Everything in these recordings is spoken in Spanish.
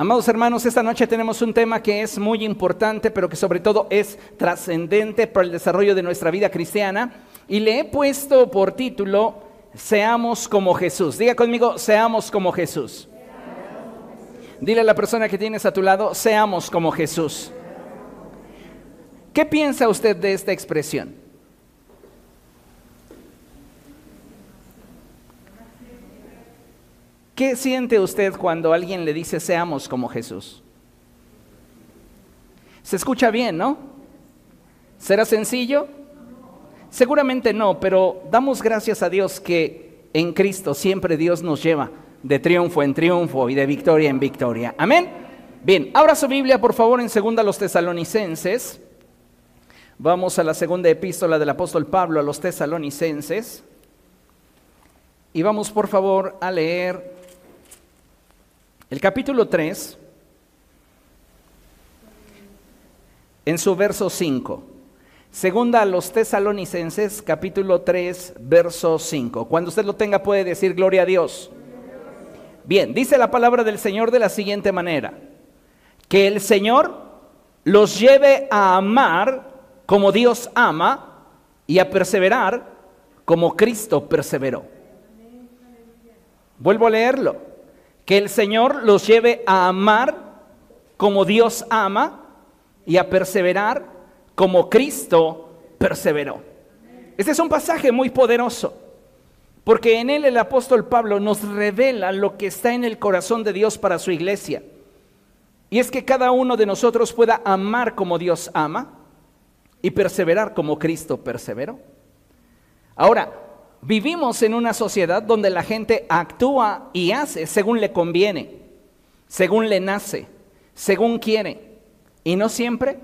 Amados hermanos, esta noche tenemos un tema que es muy importante, pero que sobre todo es trascendente para el desarrollo de nuestra vida cristiana. Y le he puesto por título, Seamos como Jesús. Diga conmigo, seamos como Jesús. Dile a la persona que tienes a tu lado, seamos como Jesús. ¿Qué piensa usted de esta expresión? ¿Qué siente usted cuando alguien le dice seamos como Jesús? Se escucha bien, ¿no? ¿Será sencillo? Seguramente no, pero damos gracias a Dios que en Cristo siempre Dios nos lleva de triunfo en triunfo y de victoria en victoria. Amén. Bien, abra su Biblia por favor en segunda a los tesalonicenses. Vamos a la segunda epístola del apóstol Pablo a los tesalonicenses. Y vamos por favor a leer el capítulo 3, en su verso 5. Segunda a los tesalonicenses, capítulo 3, verso 5. Cuando usted lo tenga puede decir gloria a Dios. Bien, dice la palabra del Señor de la siguiente manera. Que el Señor los lleve a amar como Dios ama y a perseverar como Cristo perseveró. Vuelvo a leerlo que el Señor los lleve a amar como Dios ama y a perseverar como Cristo perseveró. Este es un pasaje muy poderoso, porque en él el apóstol Pablo nos revela lo que está en el corazón de Dios para su iglesia. Y es que cada uno de nosotros pueda amar como Dios ama y perseverar como Cristo perseveró. Ahora, Vivimos en una sociedad donde la gente actúa y hace según le conviene, según le nace, según quiere, y no siempre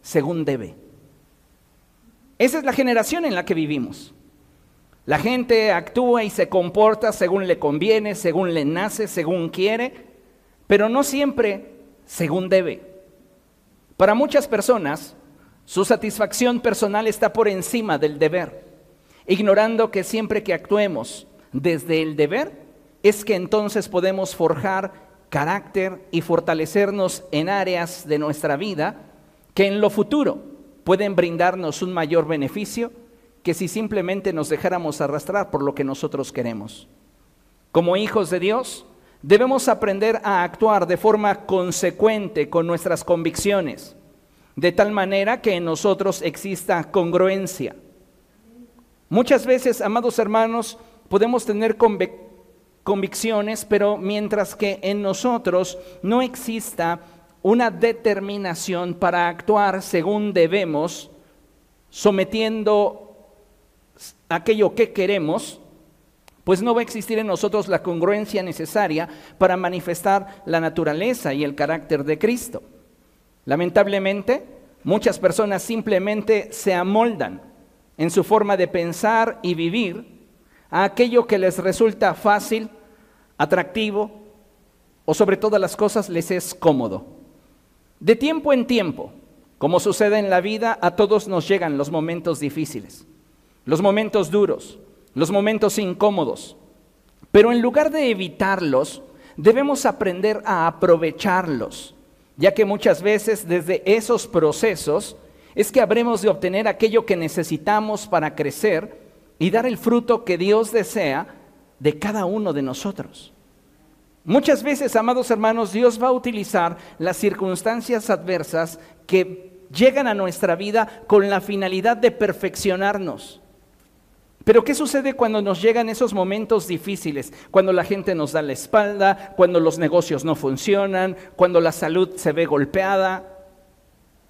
según debe. Esa es la generación en la que vivimos. La gente actúa y se comporta según le conviene, según le nace, según quiere, pero no siempre según debe. Para muchas personas, su satisfacción personal está por encima del deber ignorando que siempre que actuemos desde el deber, es que entonces podemos forjar carácter y fortalecernos en áreas de nuestra vida que en lo futuro pueden brindarnos un mayor beneficio que si simplemente nos dejáramos arrastrar por lo que nosotros queremos. Como hijos de Dios, debemos aprender a actuar de forma consecuente con nuestras convicciones, de tal manera que en nosotros exista congruencia Muchas veces, amados hermanos, podemos tener convicciones, pero mientras que en nosotros no exista una determinación para actuar según debemos, sometiendo aquello que queremos, pues no va a existir en nosotros la congruencia necesaria para manifestar la naturaleza y el carácter de Cristo. Lamentablemente, muchas personas simplemente se amoldan en su forma de pensar y vivir a aquello que les resulta fácil, atractivo o sobre todas las cosas les es cómodo. De tiempo en tiempo, como sucede en la vida, a todos nos llegan los momentos difíciles, los momentos duros, los momentos incómodos. Pero en lugar de evitarlos, debemos aprender a aprovecharlos, ya que muchas veces desde esos procesos es que habremos de obtener aquello que necesitamos para crecer y dar el fruto que Dios desea de cada uno de nosotros. Muchas veces, amados hermanos, Dios va a utilizar las circunstancias adversas que llegan a nuestra vida con la finalidad de perfeccionarnos. Pero ¿qué sucede cuando nos llegan esos momentos difíciles? Cuando la gente nos da la espalda, cuando los negocios no funcionan, cuando la salud se ve golpeada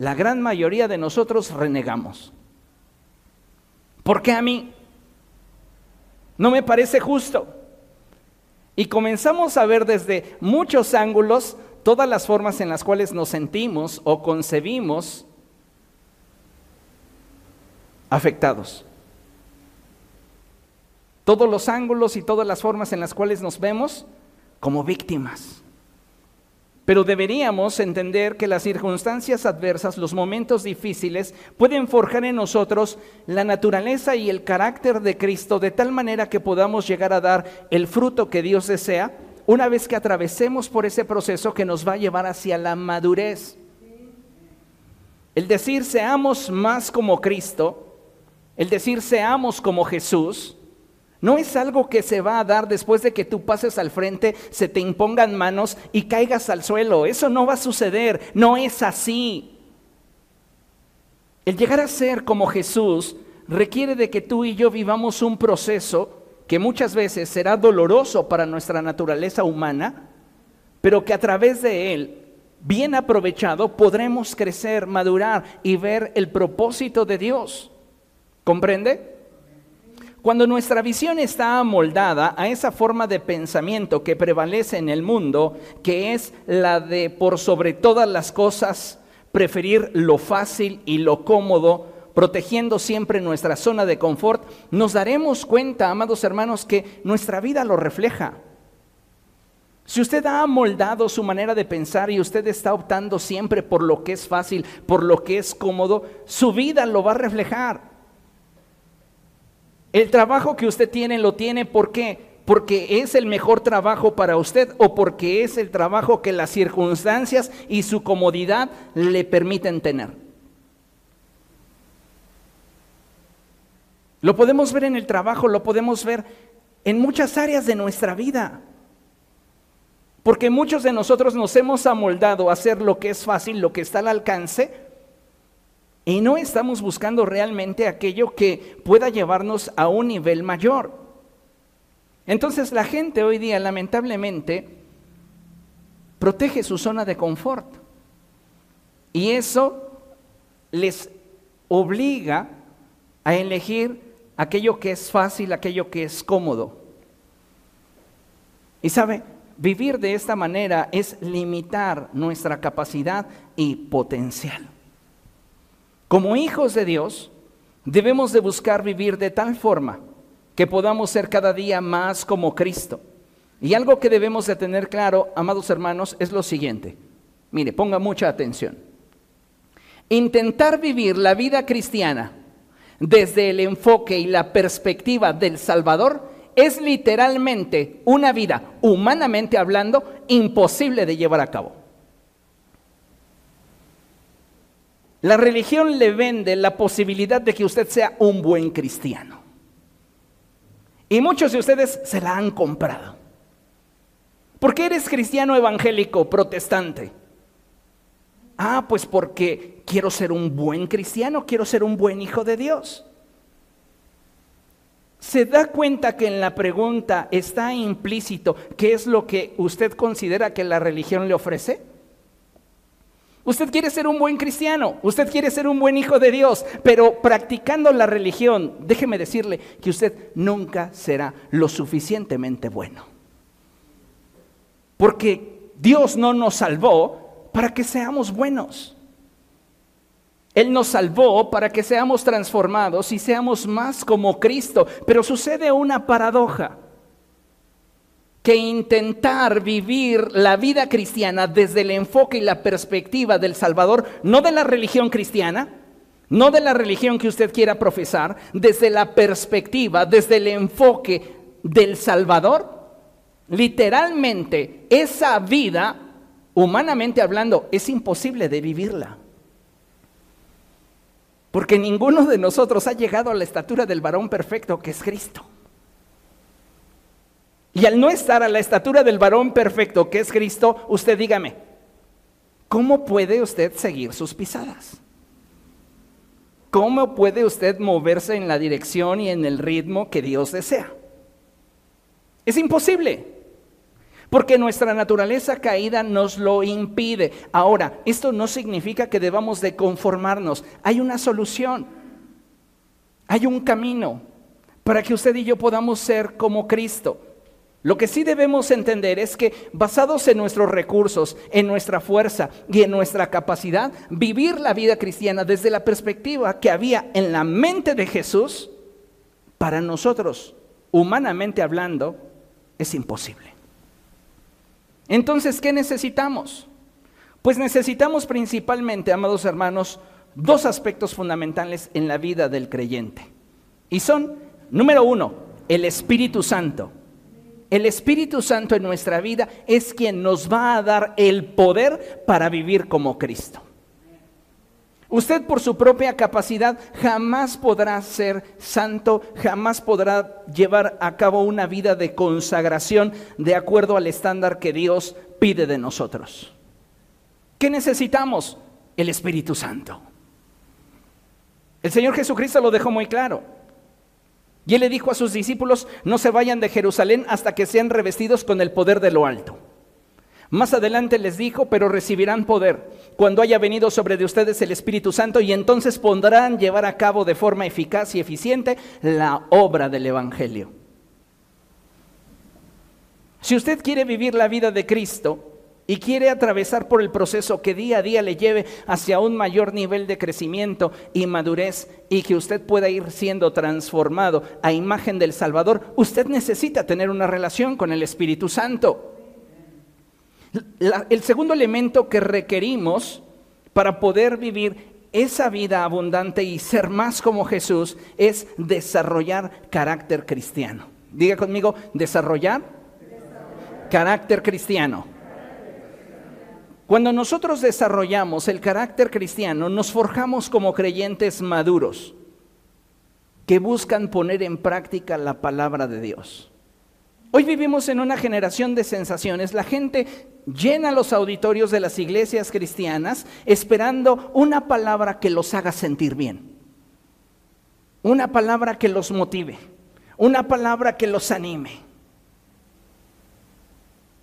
la gran mayoría de nosotros renegamos. ¿Por qué a mí? No me parece justo. Y comenzamos a ver desde muchos ángulos todas las formas en las cuales nos sentimos o concebimos afectados. Todos los ángulos y todas las formas en las cuales nos vemos como víctimas. Pero deberíamos entender que las circunstancias adversas, los momentos difíciles, pueden forjar en nosotros la naturaleza y el carácter de Cristo de tal manera que podamos llegar a dar el fruto que Dios desea una vez que atravesemos por ese proceso que nos va a llevar hacia la madurez. El decir seamos más como Cristo, el decir seamos como Jesús, no es algo que se va a dar después de que tú pases al frente, se te impongan manos y caigas al suelo. Eso no va a suceder, no es así. El llegar a ser como Jesús requiere de que tú y yo vivamos un proceso que muchas veces será doloroso para nuestra naturaleza humana, pero que a través de él, bien aprovechado, podremos crecer, madurar y ver el propósito de Dios. ¿Comprende? Cuando nuestra visión está amoldada a esa forma de pensamiento que prevalece en el mundo, que es la de por sobre todas las cosas preferir lo fácil y lo cómodo, protegiendo siempre nuestra zona de confort, nos daremos cuenta, amados hermanos, que nuestra vida lo refleja. Si usted ha moldado su manera de pensar y usted está optando siempre por lo que es fácil, por lo que es cómodo, su vida lo va a reflejar. El trabajo que usted tiene lo tiene ¿por qué? Porque es el mejor trabajo para usted o porque es el trabajo que las circunstancias y su comodidad le permiten tener. Lo podemos ver en el trabajo, lo podemos ver en muchas áreas de nuestra vida. Porque muchos de nosotros nos hemos amoldado a hacer lo que es fácil, lo que está al alcance, y no estamos buscando realmente aquello que pueda llevarnos a un nivel mayor. Entonces la gente hoy día lamentablemente protege su zona de confort. Y eso les obliga a elegir aquello que es fácil, aquello que es cómodo. Y sabe, vivir de esta manera es limitar nuestra capacidad y potencial. Como hijos de Dios, debemos de buscar vivir de tal forma que podamos ser cada día más como Cristo. Y algo que debemos de tener claro, amados hermanos, es lo siguiente. Mire, ponga mucha atención. Intentar vivir la vida cristiana desde el enfoque y la perspectiva del Salvador es literalmente una vida, humanamente hablando, imposible de llevar a cabo. La religión le vende la posibilidad de que usted sea un buen cristiano. Y muchos de ustedes se la han comprado. ¿Por qué eres cristiano evangélico, protestante? Ah, pues porque quiero ser un buen cristiano, quiero ser un buen hijo de Dios. ¿Se da cuenta que en la pregunta está implícito qué es lo que usted considera que la religión le ofrece? Usted quiere ser un buen cristiano, usted quiere ser un buen hijo de Dios, pero practicando la religión, déjeme decirle que usted nunca será lo suficientemente bueno. Porque Dios no nos salvó para que seamos buenos. Él nos salvó para que seamos transformados y seamos más como Cristo. Pero sucede una paradoja, que intentar vivir la vida cristiana desde el enfoque y la perspectiva del Salvador, no de la religión cristiana, no de la religión que usted quiera profesar, desde la perspectiva, desde el enfoque del Salvador, literalmente esa vida humanamente hablando, es imposible de vivirla. Porque ninguno de nosotros ha llegado a la estatura del varón perfecto que es Cristo. Y al no estar a la estatura del varón perfecto que es Cristo, usted dígame, ¿cómo puede usted seguir sus pisadas? ¿Cómo puede usted moverse en la dirección y en el ritmo que Dios desea? Es imposible porque nuestra naturaleza caída nos lo impide. Ahora, esto no significa que debamos de conformarnos. Hay una solución. Hay un camino para que usted y yo podamos ser como Cristo. Lo que sí debemos entender es que basados en nuestros recursos, en nuestra fuerza y en nuestra capacidad, vivir la vida cristiana desde la perspectiva que había en la mente de Jesús, para nosotros, humanamente hablando, es imposible. Entonces, ¿qué necesitamos? Pues necesitamos principalmente, amados hermanos, dos aspectos fundamentales en la vida del creyente. Y son, número uno, el Espíritu Santo. El Espíritu Santo en nuestra vida es quien nos va a dar el poder para vivir como Cristo. Usted por su propia capacidad jamás podrá ser santo, jamás podrá llevar a cabo una vida de consagración de acuerdo al estándar que Dios pide de nosotros. ¿Qué necesitamos? El Espíritu Santo. El Señor Jesucristo lo dejó muy claro. Y él le dijo a sus discípulos, no se vayan de Jerusalén hasta que sean revestidos con el poder de lo alto. Más adelante les dijo, pero recibirán poder cuando haya venido sobre de ustedes el Espíritu Santo y entonces podrán llevar a cabo de forma eficaz y eficiente la obra del Evangelio. Si usted quiere vivir la vida de Cristo, y quiere atravesar por el proceso que día a día le lleve hacia un mayor nivel de crecimiento y madurez y que usted pueda ir siendo transformado a imagen del Salvador, usted necesita tener una relación con el Espíritu Santo el segundo elemento que requerimos para poder vivir esa vida abundante y ser más como Jesús es desarrollar carácter cristiano. Diga conmigo, desarrollar, carácter cristiano. Cuando nosotros desarrollamos el carácter cristiano, nos forjamos como creyentes maduros que buscan poner en práctica la palabra de Dios. Hoy vivimos en una generación de sensaciones. La gente llena los auditorios de las iglesias cristianas esperando una palabra que los haga sentir bien, una palabra que los motive, una palabra que los anime.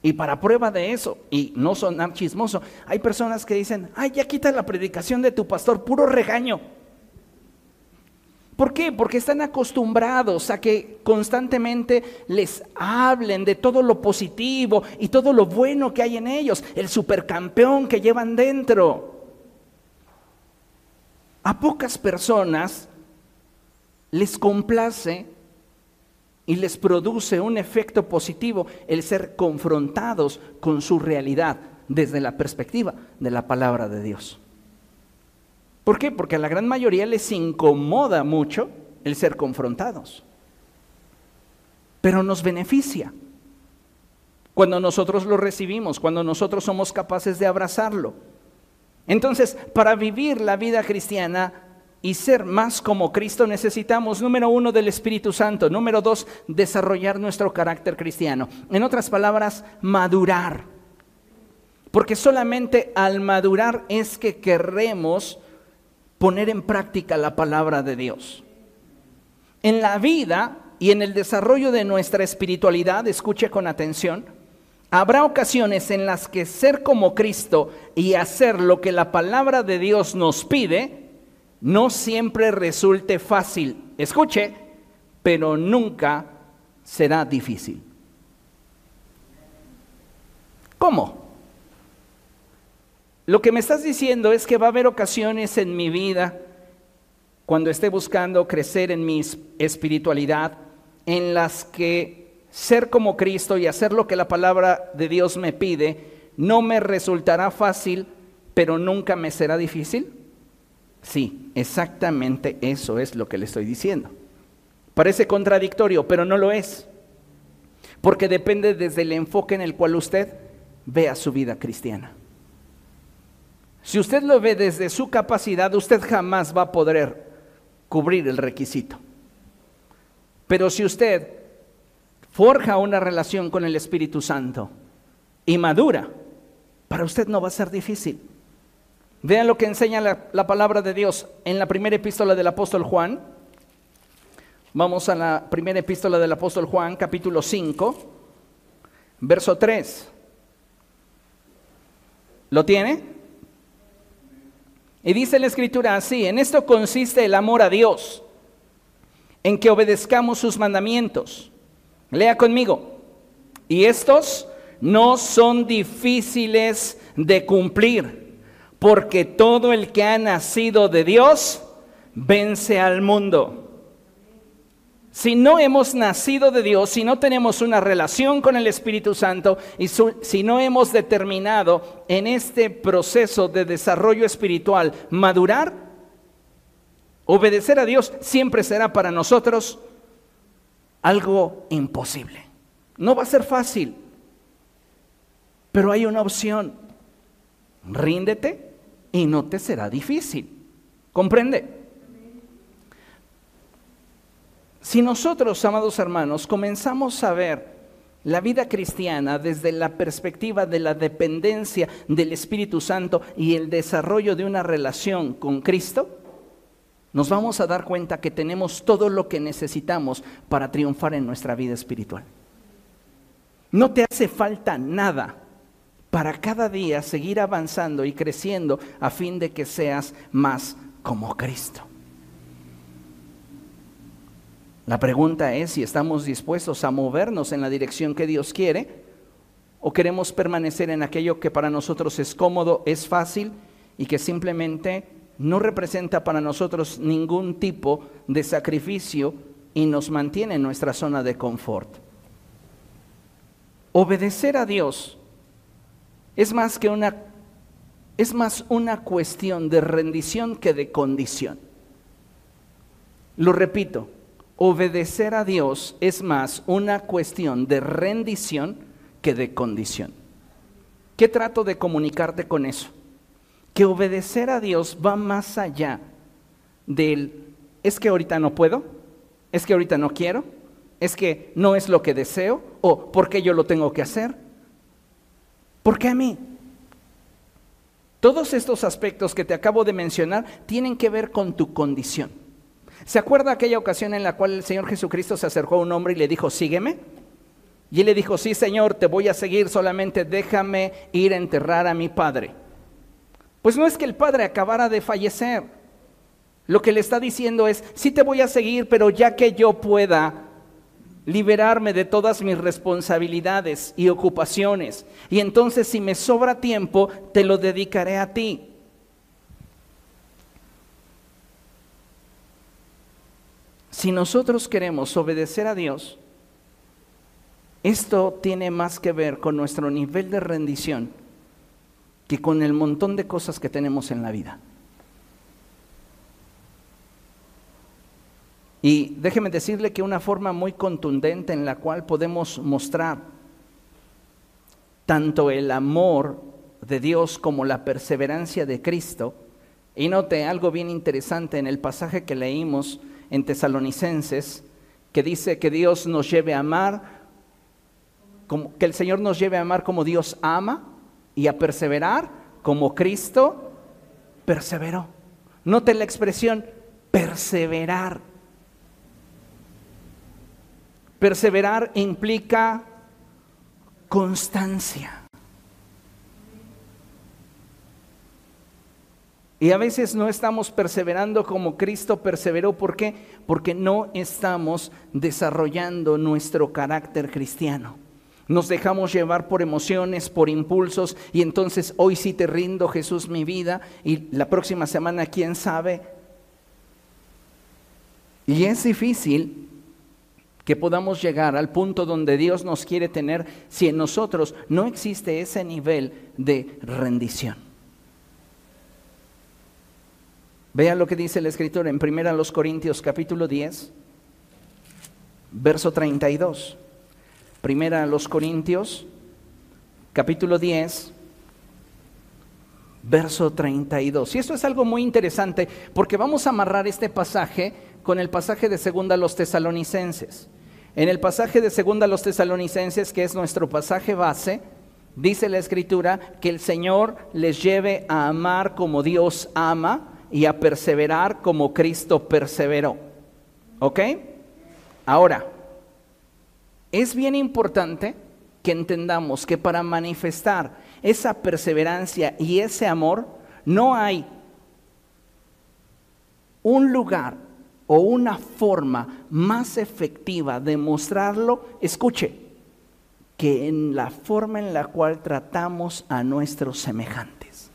Y para prueba de eso, y no sonar chismoso, hay personas que dicen, ay, ya quita la predicación de tu pastor, puro regaño. ¿Por qué? Porque están acostumbrados a que constantemente les hablen de todo lo positivo y todo lo bueno que hay en ellos, el supercampeón que llevan dentro. A pocas personas les complace y les produce un efecto positivo el ser confrontados con su realidad desde la perspectiva de la palabra de Dios. ¿Por qué? Porque a la gran mayoría les incomoda mucho el ser confrontados. Pero nos beneficia cuando nosotros lo recibimos, cuando nosotros somos capaces de abrazarlo. Entonces, para vivir la vida cristiana y ser más como Cristo necesitamos, número uno, del Espíritu Santo, número dos, desarrollar nuestro carácter cristiano. En otras palabras, madurar. Porque solamente al madurar es que querremos poner en práctica la palabra de Dios. En la vida y en el desarrollo de nuestra espiritualidad, escuche con atención, habrá ocasiones en las que ser como Cristo y hacer lo que la palabra de Dios nos pide, no siempre resulte fácil. Escuche, pero nunca será difícil. ¿Cómo? Lo que me estás diciendo es que va a haber ocasiones en mi vida, cuando esté buscando crecer en mi espiritualidad, en las que ser como Cristo y hacer lo que la palabra de Dios me pide, no me resultará fácil, pero nunca me será difícil. Sí, exactamente eso es lo que le estoy diciendo. Parece contradictorio, pero no lo es. Porque depende desde el enfoque en el cual usted vea su vida cristiana. Si usted lo ve desde su capacidad, usted jamás va a poder cubrir el requisito. Pero si usted forja una relación con el Espíritu Santo y madura, para usted no va a ser difícil. Vean lo que enseña la, la, palabra de Dios en la primera epístola del apóstol Juan. Vamos a la primera epístola del apóstol Juan, capítulo 5, verso 3. ¿Lo tiene? Y dice la escritura así, en esto consiste el amor a Dios, en que obedezcamos sus mandamientos. Lea conmigo. Y estos no son difíciles de cumplir, porque todo el que ha nacido de Dios vence al mundo. Si no hemos nacido de Dios, si no tenemos una relación con el Espíritu Santo y si no hemos determinado en este proceso de desarrollo espiritual madurar, obedecer a Dios siempre será para nosotros algo imposible. No va a ser fácil, pero hay una opción. Ríndete y no te será difícil. ¿Comprende? Si nosotros, amados hermanos, comenzamos a ver la vida cristiana desde la perspectiva de la dependencia del Espíritu Santo y el desarrollo de una relación con Cristo, nos vamos a dar cuenta que tenemos todo lo que necesitamos para triunfar en nuestra vida espiritual. No te hace falta nada para cada día seguir avanzando y creciendo a fin de que seas más como Cristo. La pregunta es si estamos dispuestos a movernos en la dirección que Dios quiere o queremos permanecer en aquello que para nosotros es cómodo, es fácil y que simplemente no representa para nosotros ningún tipo de sacrificio y nos mantiene en nuestra zona de confort. Obedecer a Dios es más que una es más una cuestión de rendición que de condición. Lo repito, obedecer a Dios es más una cuestión de rendición que de condición. ¿Qué trato de comunicarte con eso? Que obedecer a Dios va más allá del, es que ahorita no puedo, es que ahorita no quiero, es que no es lo que deseo, o ¿por qué yo lo tengo que hacer? ¿Por qué a mí? Todos estos aspectos que te acabo de mencionar tienen que ver con tu condición. ¿Se acuerda aquella ocasión en la cual el Señor Jesucristo se acercó a un hombre y le dijo, sígueme? Y él le dijo, sí Señor, te voy a seguir, solamente déjame ir a enterrar a mi padre. Pues no es que el padre acabara de fallecer. Lo que le está diciendo es, sí te voy a seguir, pero ya que yo pueda liberarme de todas mis responsabilidades y ocupaciones, y entonces si me sobra tiempo, te lo dedicaré a ti. Si nosotros queremos obedecer a Dios, esto tiene más que ver con nuestro nivel de rendición que con el montón de cosas que tenemos en la vida. Y déjeme decirle que una forma muy contundente en la cual podemos mostrar tanto el amor de Dios como la perseverancia de Cristo, y note algo bien interesante en el pasaje que leímos en Tesalonicenses, que dice que Dios nos lleve a amar, como, que el Señor nos lleve a amar como Dios ama y a perseverar como Cristo perseveró. Note la expresión perseverar. Perseverar implica constancia. Y a veces no estamos perseverando como Cristo perseveró. ¿Por qué? Porque no estamos desarrollando nuestro carácter cristiano. Nos dejamos llevar por emociones, por impulsos, y entonces hoy sí te rindo, Jesús, mi vida, y la próxima semana, quién sabe. Y es difícil que podamos llegar al punto donde Dios nos quiere tener si en nosotros no existe ese nivel de rendición. Vea lo que dice el escritor en 1 Corintios capítulo 10, verso 32. Primera los Corintios capítulo 10, verso 32. Y esto es algo muy interesante porque vamos a amarrar este pasaje con el pasaje de segunda a los tesalonicenses. En el pasaje de segunda a los tesalonicenses, que es nuestro pasaje base, dice la escritura que el Señor les lleve a amar como Dios ama y a perseverar como Cristo perseveró. ¿Ok? Ahora, es bien importante que entendamos que para manifestar esa perseverancia y ese amor, no hay un lugar o una forma más efectiva de mostrarlo, escuche, que en la forma en la cual tratamos a nuestros semejantes.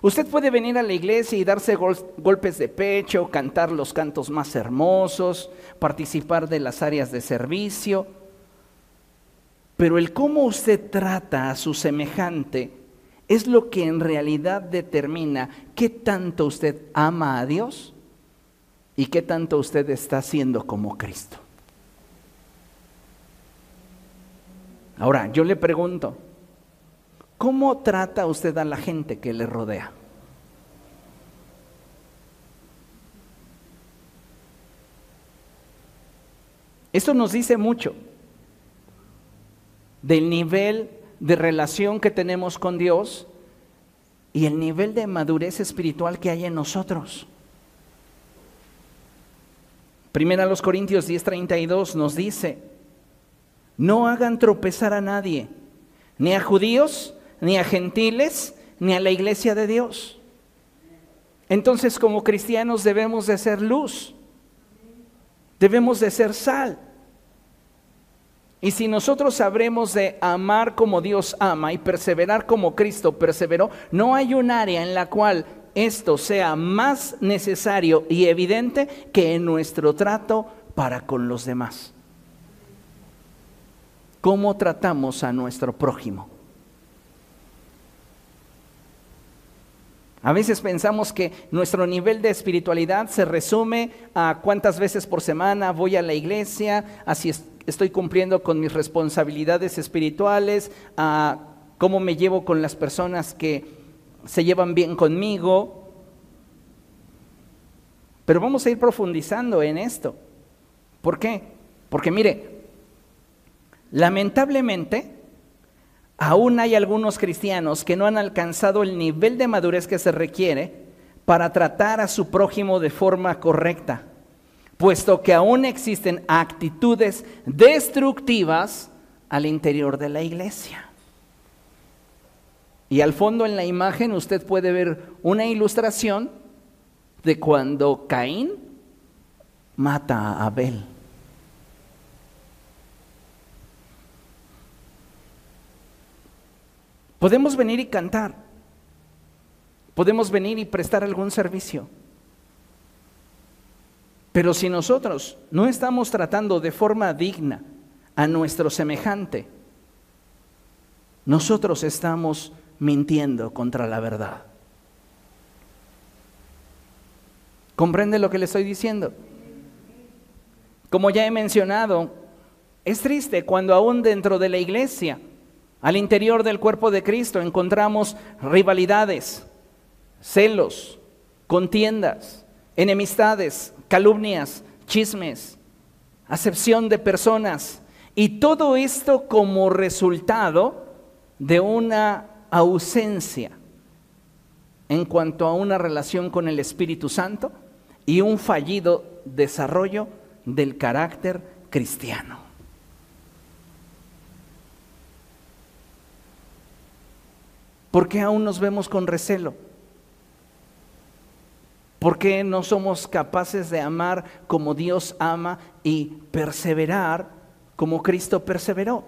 Usted puede venir a la iglesia y darse golpes de pecho, cantar los cantos más hermosos, participar de las áreas de servicio, pero el cómo usted trata a su semejante es lo que en realidad determina qué tanto usted ama a Dios y qué tanto usted está haciendo como Cristo. Ahora, yo le pregunto, ¿cómo trata usted a la gente que le rodea? Esto nos dice mucho del nivel de relación que tenemos con Dios y el nivel de madurez espiritual que hay en nosotros. Primera los Corintios 10:32 nos dice, no hagan tropezar a nadie, ni a judíos, ni a gentiles, ni a la iglesia de Dios. Entonces como cristianos debemos de ser luz, debemos de ser sal. Y si nosotros sabremos de amar como Dios ama y perseverar como Cristo perseveró, no hay un área en la cual esto sea más necesario y evidente que en nuestro trato para con los demás. ¿Cómo tratamos a nuestro prójimo? A veces pensamos que nuestro nivel de espiritualidad se resume a cuántas veces por semana voy a la iglesia, a si estoy cumpliendo con mis responsabilidades espirituales, a cómo me llevo con las personas que se llevan bien conmigo. Pero vamos a ir profundizando en esto. ¿Por qué? Porque mire, lamentablemente, aún hay algunos cristianos que no han alcanzado el nivel de madurez que se requiere para tratar a su prójimo de forma correcta, puesto que aún existen actitudes destructivas al interior de la iglesia. Y al fondo en la imagen usted puede ver una ilustración de cuando Caín mata a Abel. Podemos venir y cantar. Podemos venir y prestar algún servicio. Pero si nosotros no estamos tratando de forma digna a nuestro semejante, nosotros estamos mintiendo contra la verdad. ¿Comprende lo que le estoy diciendo? Como ya he mencionado, es triste cuando aún dentro de la iglesia al interior del cuerpo de Cristo encontramos rivalidades, celos, contiendas, enemistades, calumnias, chismes, acepción de personas. Y todo esto como resultado de una ausencia en cuanto a una relación con el Espíritu Santo y un fallido desarrollo del carácter cristiano. ¿Por qué aún nos vemos con recelo? ¿Por qué no somos capaces de amar como Dios ama y perseverar como Cristo perseveró?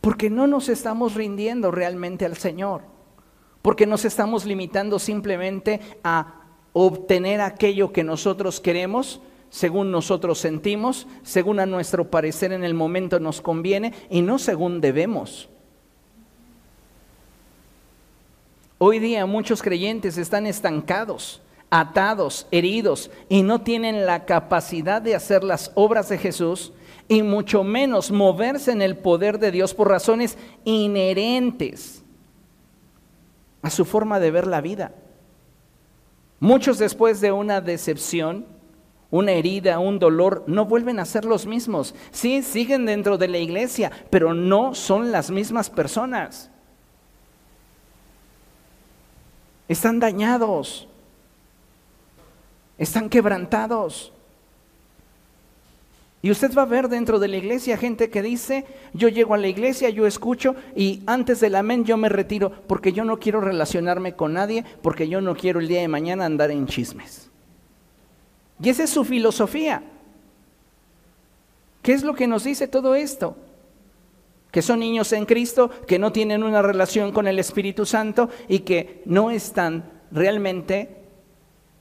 Porque no nos estamos rindiendo realmente al Señor. Porque nos estamos limitando simplemente a obtener aquello que nosotros queremos, según nosotros sentimos, según a nuestro parecer en el momento nos conviene y no según debemos. Hoy día muchos creyentes están estancados, atados, heridos y no tienen la capacidad de hacer las obras de Jesús y mucho menos moverse en el poder de Dios por razones inherentes a su forma de ver la vida. Muchos después de una decepción, una herida, un dolor, no vuelven a ser los mismos. Sí, siguen dentro de la iglesia, pero no son las mismas personas. Están dañados. Están quebrantados. Y usted va a ver dentro de la iglesia gente que dice, yo llego a la iglesia, yo escucho y antes del amén yo me retiro porque yo no quiero relacionarme con nadie, porque yo no quiero el día de mañana andar en chismes. Y esa es su filosofía. ¿Qué es lo que nos dice todo esto? Que son niños en Cristo, que no tienen una relación con el Espíritu Santo y que no están realmente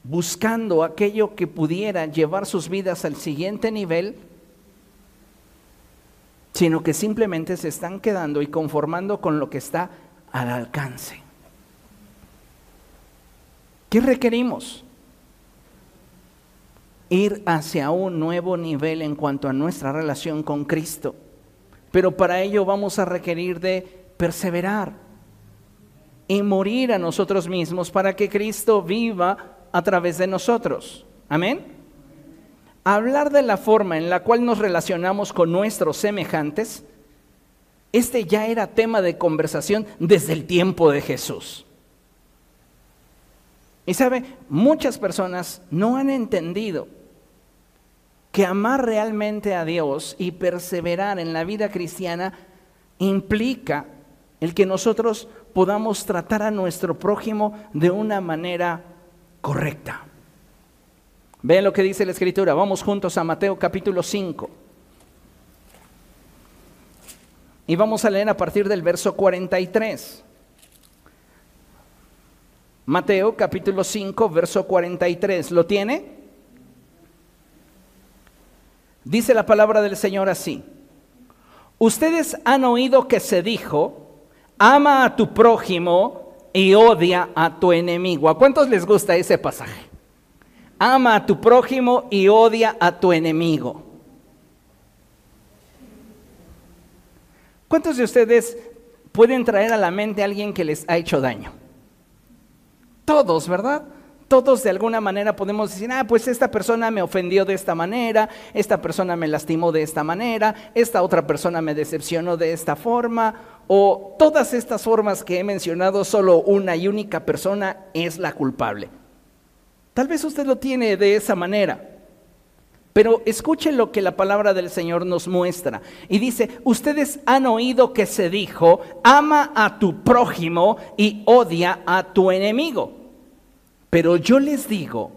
buscando aquello que pudiera llevar sus vidas al siguiente nivel, sino que simplemente se están quedando y conformando con lo que está al alcance. ¿Qué requerimos? Ir hacia un nuevo nivel en cuanto a nuestra relación con Cristo pero para ello vamos a requerir de perseverar y morir a nosotros mismos para que Cristo viva a través de nosotros. Amén. Hablar de la forma en la cual nos relacionamos con nuestros semejantes, este ya era tema de conversación desde el tiempo de Jesús. Y sabe, muchas personas no han entendido que amar realmente a Dios y perseverar en la vida cristiana implica el que nosotros podamos tratar a nuestro prójimo de una manera correcta. Vean lo que dice la Escritura. Vamos juntos a Mateo capítulo 5. Y vamos a leer a partir del verso 43. Mateo capítulo 5, verso 43. ¿Lo tiene? Dice la palabra del Señor así. Ustedes han oído que se dijo, ama a tu prójimo y odia a tu enemigo. ¿A cuántos les gusta ese pasaje? Ama a tu prójimo y odia a tu enemigo. ¿Cuántos de ustedes pueden traer a la mente a alguien que les ha hecho daño? Todos, ¿verdad? Todos de alguna manera podemos decir, ah, pues esta persona me ofendió de esta manera, esta persona me lastimó de esta manera, esta otra persona me decepcionó de esta forma, o todas estas formas que he mencionado, solo una y única persona es la culpable. Tal vez usted lo tiene de esa manera. Pero escuche lo que la palabra del Señor nos muestra. Y dice, ustedes han oído que se dijo, ama a tu prójimo y odia a tu enemigo. Pero yo les digo,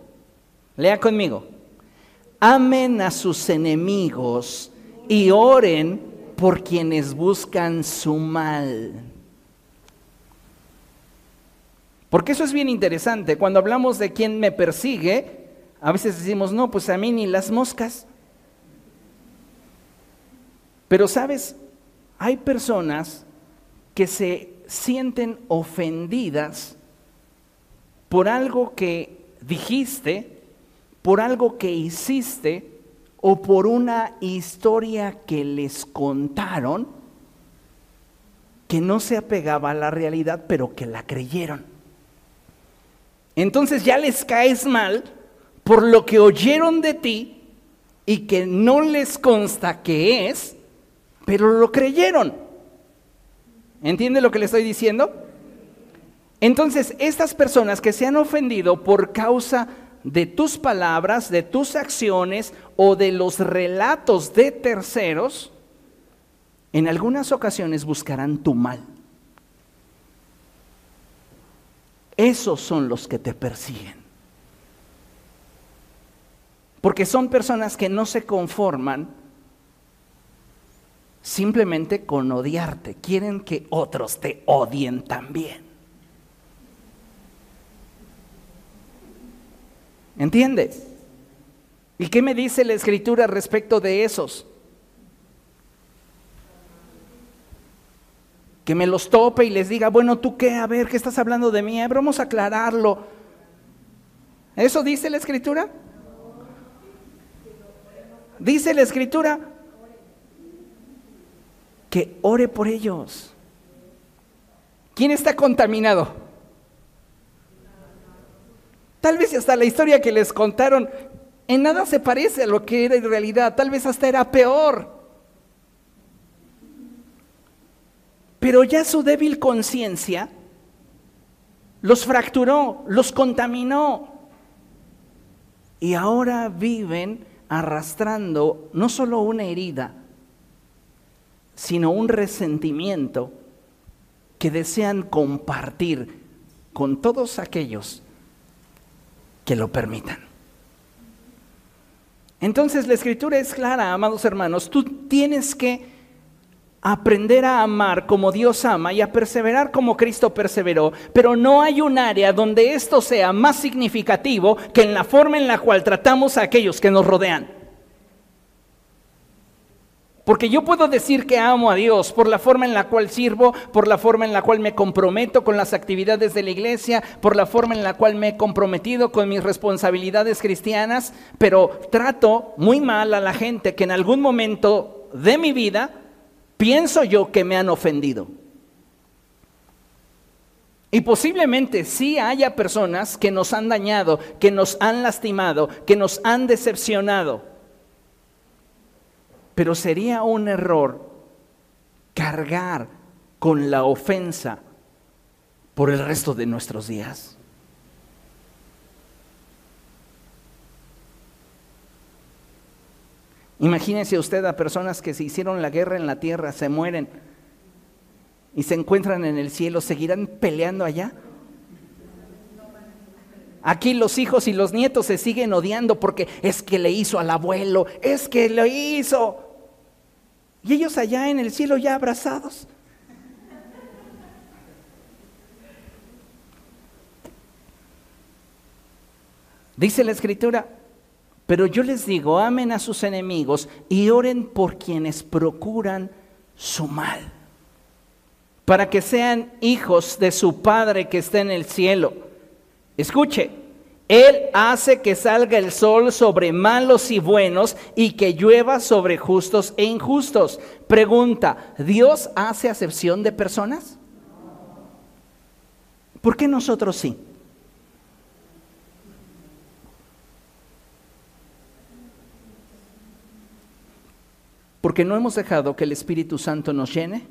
lea conmigo, amen a sus enemigos y oren por quienes buscan su mal. Porque eso es bien interesante. Cuando hablamos de quien me persigue, a veces decimos, no, pues a mí ni las moscas. Pero sabes, hay personas que se sienten ofendidas por algo que dijiste, por algo que hiciste o por una historia que les contaron que no se apegaba a la realidad, pero que la creyeron. Entonces ya les caes mal por lo que oyeron de ti y que no les consta que es, pero lo creyeron. ¿Entiende lo que le estoy diciendo? Entonces, estas personas que se han ofendido por causa de tus palabras, de tus acciones o de los relatos de terceros, en algunas ocasiones buscarán tu mal. Esos son los que te persiguen. Porque son personas que no se conforman simplemente con odiarte. Quieren que otros te odien también. ¿Entiendes? ¿Y qué me dice la escritura respecto de esos? Que me los tope y les diga, bueno, ¿tú qué? A ver, ¿qué estás hablando de mí? vamos a aclararlo. ¿Eso dice la escritura? Dice la escritura que ore por ellos. ¿Quién está contaminado? Tal vez hasta la historia que les contaron en nada se parece a lo que era en realidad, tal vez hasta era peor. Pero ya su débil conciencia los fracturó, los contaminó. Y ahora viven arrastrando no solo una herida, sino un resentimiento que desean compartir con todos aquellos que lo permitan. Entonces la escritura es clara, amados hermanos, tú tienes que aprender a amar como Dios ama y a perseverar como Cristo perseveró, pero no hay un área donde esto sea más significativo que en la forma en la cual tratamos a aquellos que nos rodean. Porque yo puedo decir que amo a Dios por la forma en la cual sirvo, por la forma en la cual me comprometo con las actividades de la iglesia, por la forma en la cual me he comprometido con mis responsabilidades cristianas, pero trato muy mal a la gente que en algún momento de mi vida pienso yo que me han ofendido. Y posiblemente sí haya personas que nos han dañado, que nos han lastimado, que nos han decepcionado. Pero sería un error cargar con la ofensa por el resto de nuestros días. Imagínese usted a personas que se hicieron la guerra en la tierra, se mueren y se encuentran en el cielo, ¿seguirán peleando allá? Aquí los hijos y los nietos se siguen odiando porque es que le hizo al abuelo, es que lo hizo. Y ellos allá en el cielo ya abrazados. Dice la escritura, pero yo les digo, amen a sus enemigos y oren por quienes procuran su mal, para que sean hijos de su Padre que está en el cielo. Escuche, Él hace que salga el sol sobre malos y buenos y que llueva sobre justos e injustos. Pregunta, ¿Dios hace acepción de personas? ¿Por qué nosotros sí? porque no hemos dejado que el Espíritu Santo nos llene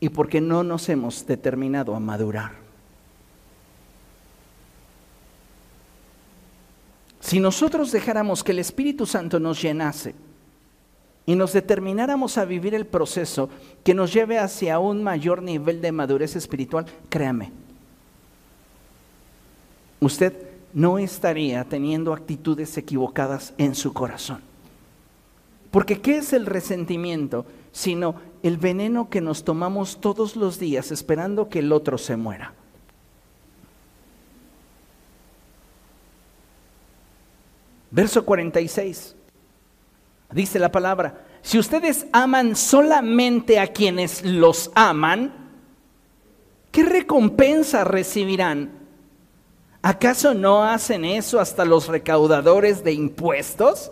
y porque no nos hemos determinado a madurar. Si nosotros dejáramos que el Espíritu Santo nos llenase y nos determináramos a vivir el proceso que nos lleve hacia un mayor nivel de madurez espiritual, créame, usted no estaría teniendo actitudes equivocadas en su corazón. Porque ¿qué es el resentimiento? Sino el veneno que nos tomamos todos los días esperando que el otro se muera. Verso 46. Dice la palabra, si ustedes aman solamente a quienes los aman, ¿qué recompensa recibirán? ¿Acaso no hacen eso hasta los recaudadores de impuestos?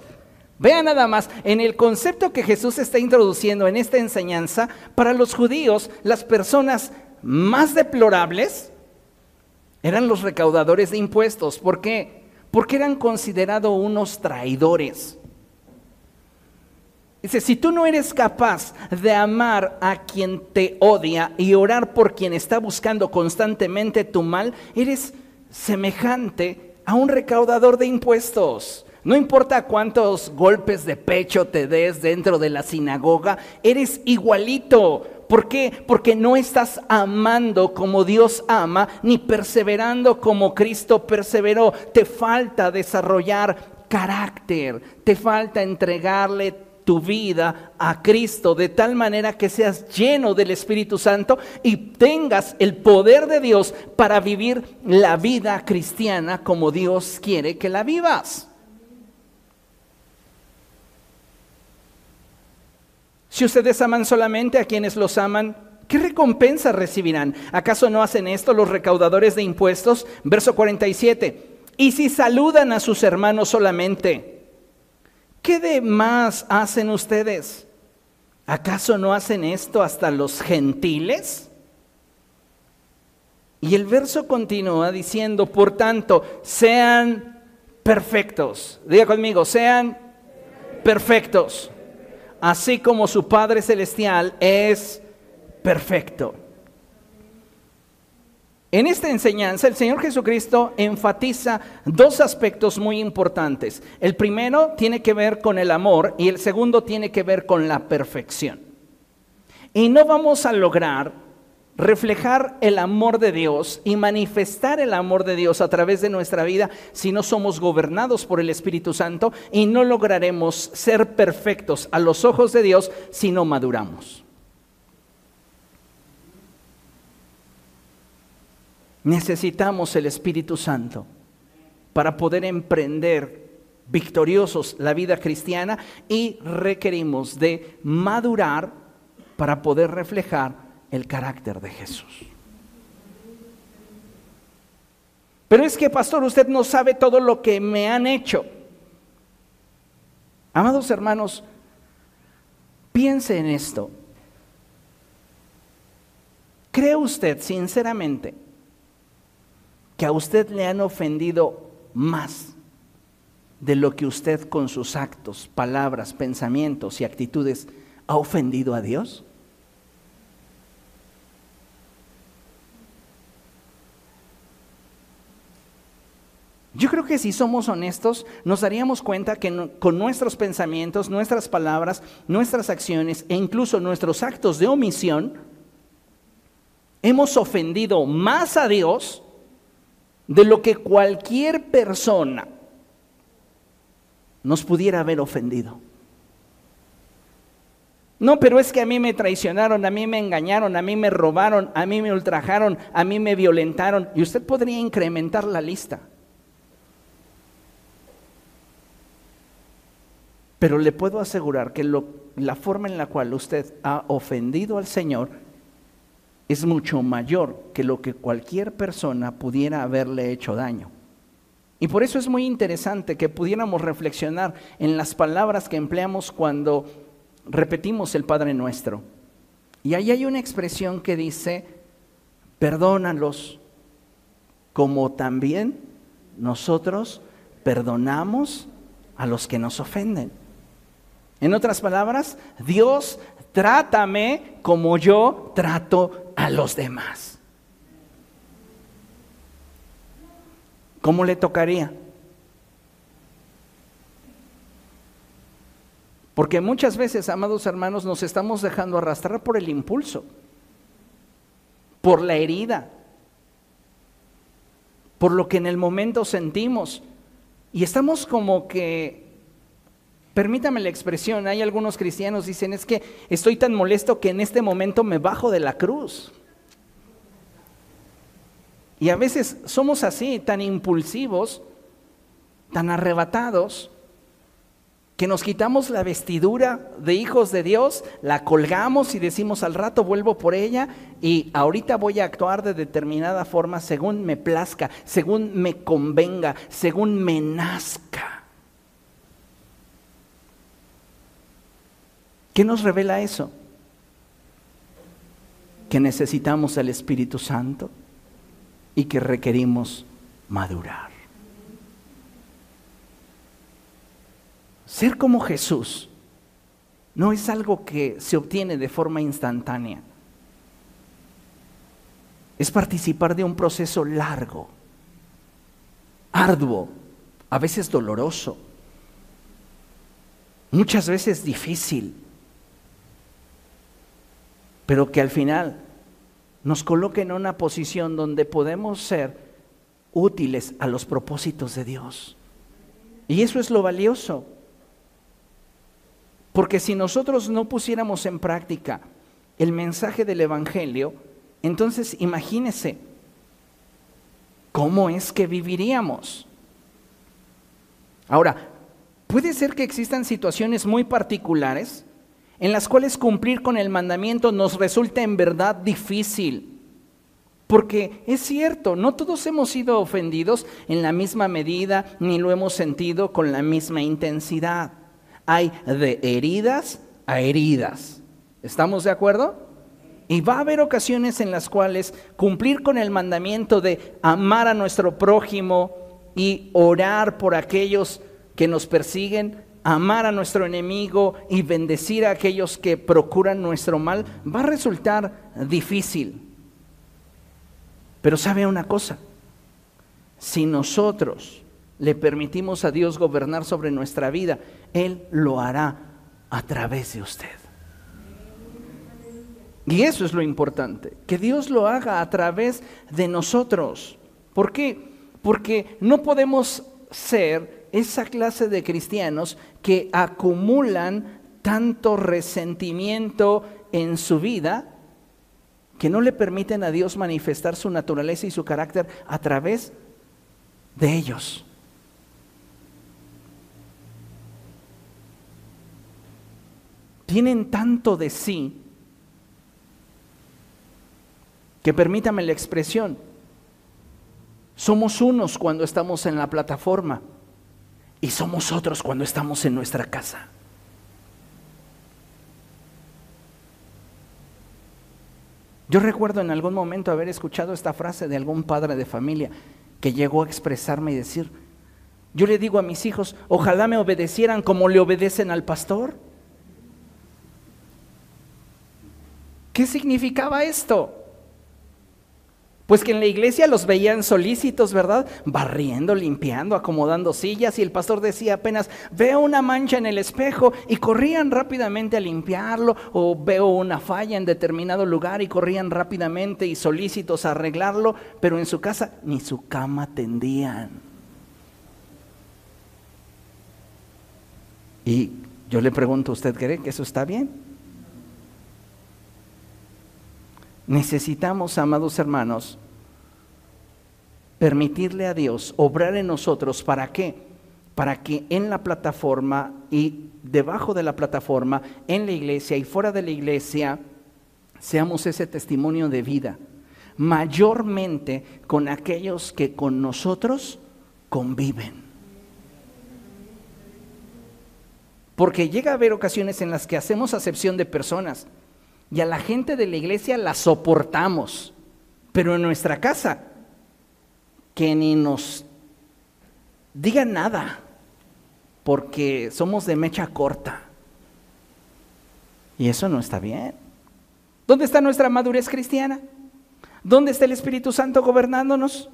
Vean nada más, en el concepto que Jesús está introduciendo en esta enseñanza, para los judíos las personas más deplorables eran los recaudadores de impuestos. ¿Por qué? Porque eran considerados unos traidores. Dice, si tú no eres capaz de amar a quien te odia y orar por quien está buscando constantemente tu mal, eres semejante a un recaudador de impuestos. No importa cuántos golpes de pecho te des dentro de la sinagoga, eres igualito. ¿Por qué? Porque no estás amando como Dios ama, ni perseverando como Cristo perseveró. Te falta desarrollar carácter, te falta entregarle tu vida a Cristo de tal manera que seas lleno del Espíritu Santo y tengas el poder de Dios para vivir la vida cristiana como Dios quiere que la vivas. Si ustedes aman solamente a quienes los aman, ¿qué recompensa recibirán? ¿Acaso no hacen esto los recaudadores de impuestos? Verso 47. Y si saludan a sus hermanos solamente, ¿qué de más hacen ustedes? ¿Acaso no hacen esto hasta los gentiles? Y el verso continúa diciendo, por tanto, sean perfectos. Diga conmigo, sean perfectos así como su Padre Celestial es perfecto. En esta enseñanza el Señor Jesucristo enfatiza dos aspectos muy importantes. El primero tiene que ver con el amor y el segundo tiene que ver con la perfección. Y no vamos a lograr reflejar el amor de Dios y manifestar el amor de Dios a través de nuestra vida si no somos gobernados por el Espíritu Santo y no lograremos ser perfectos a los ojos de Dios si no maduramos. Necesitamos el Espíritu Santo para poder emprender victoriosos la vida cristiana y requerimos de madurar para poder reflejar el carácter de Jesús. Pero es que, pastor, usted no sabe todo lo que me han hecho. Amados hermanos, piense en esto. ¿Cree usted sinceramente que a usted le han ofendido más de lo que usted con sus actos, palabras, pensamientos y actitudes ha ofendido a Dios? Yo creo que si somos honestos, nos daríamos cuenta que con nuestros pensamientos, nuestras palabras, nuestras acciones e incluso nuestros actos de omisión, hemos ofendido más a Dios de lo que cualquier persona nos pudiera haber ofendido. No, pero es que a mí me traicionaron, a mí me engañaron, a mí me robaron, a mí me ultrajaron, a mí me violentaron. Y usted podría incrementar la lista. Pero le puedo asegurar que la forma en la cual usted ha ofendido al Señor es mucho mayor que lo que cualquier persona pudiera haberle hecho daño. Y por eso es muy interesante que pudiéramos reflexionar en las palabras que empleamos cuando repetimos el Padre Nuestro. Y ahí hay una expresión que dice, perdónalos como también nosotros perdonamos a los que nos ofenden. En otras palabras, Dios trátame como yo trato a los demás. ¿Cómo le tocaría? Porque muchas veces, amados hermanos, nos estamos dejando arrastrar por el impulso, por la herida, por lo que en el momento sentimos. Y estamos como que Permítame la expresión, hay algunos cristianos dicen, es que estoy tan molesto que en este momento me bajo de la cruz. Y a veces somos así, tan impulsivos, tan arrebatados, que nos quitamos la vestidura de hijos de Dios, la colgamos y decimos al rato vuelvo por ella y ahorita voy a actuar de determinada forma según me plazca, según me convenga, según me nazca. ¿Qué nos revela eso? Que necesitamos el Espíritu Santo y que requerimos madurar. Ser como Jesús no es algo que se obtiene de forma instantánea. Es participar de un proceso largo, arduo, a veces doloroso, muchas veces difícil pero que al final nos coloque en una posición donde podemos ser útiles a los propósitos de Dios. Y eso es lo valioso. Porque si nosotros no pusiéramos en práctica el mensaje del Evangelio, entonces imagínese cómo es que viviríamos. Ahora, puede ser que existan situaciones muy particulares en las cuales cumplir con el mandamiento nos resulta en verdad difícil. Porque es cierto, no todos hemos sido ofendidos en la misma medida ni lo hemos sentido con la misma intensidad. Hay de heridas a heridas. ¿Estamos de acuerdo? Y va a haber ocasiones en las cuales cumplir con el mandamiento de amar a nuestro prójimo y orar por aquellos que nos persiguen amar a nuestro enemigo y bendecir a aquellos que procuran nuestro mal, va a resultar difícil. Pero sabe una cosa, si nosotros le permitimos a Dios gobernar sobre nuestra vida, Él lo hará a través de usted. Y eso es lo importante, que Dios lo haga a través de nosotros. ¿Por qué? Porque no podemos ser esa clase de cristianos que acumulan tanto resentimiento en su vida que no le permiten a Dios manifestar su naturaleza y su carácter a través de ellos. Tienen tanto de sí que permítame la expresión, somos unos cuando estamos en la plataforma y somos otros cuando estamos en nuestra casa. Yo recuerdo en algún momento haber escuchado esta frase de algún padre de familia que llegó a expresarme y decir, yo le digo a mis hijos, ojalá me obedecieran como le obedecen al pastor. ¿Qué significaba esto? Pues que en la iglesia los veían solícitos, ¿verdad? Barriendo, limpiando, acomodando sillas y el pastor decía apenas, veo una mancha en el espejo y corrían rápidamente a limpiarlo o veo una falla en determinado lugar y corrían rápidamente y solícitos a arreglarlo, pero en su casa ni su cama tendían. Y yo le pregunto, ¿usted cree que eso está bien? Necesitamos, amados hermanos, permitirle a Dios obrar en nosotros. ¿Para qué? Para que en la plataforma y debajo de la plataforma, en la iglesia y fuera de la iglesia, seamos ese testimonio de vida, mayormente con aquellos que con nosotros conviven. Porque llega a haber ocasiones en las que hacemos acepción de personas y a la gente de la iglesia la soportamos, pero en nuestra casa, que ni nos diga nada, porque somos de mecha corta. Y eso no está bien. ¿Dónde está nuestra madurez cristiana? ¿Dónde está el Espíritu Santo gobernándonos?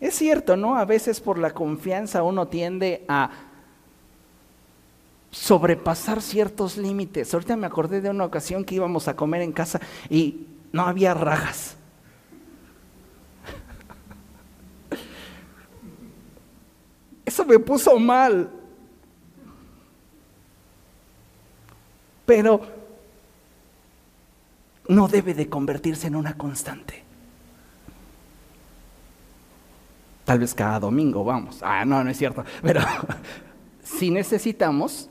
Es cierto, ¿no? A veces por la confianza uno tiende a sobrepasar ciertos límites. Ahorita me acordé de una ocasión que íbamos a comer en casa y no había rajas. Eso me puso mal. Pero no debe de convertirse en una constante. Tal vez cada domingo, vamos. Ah, no, no es cierto. Pero si necesitamos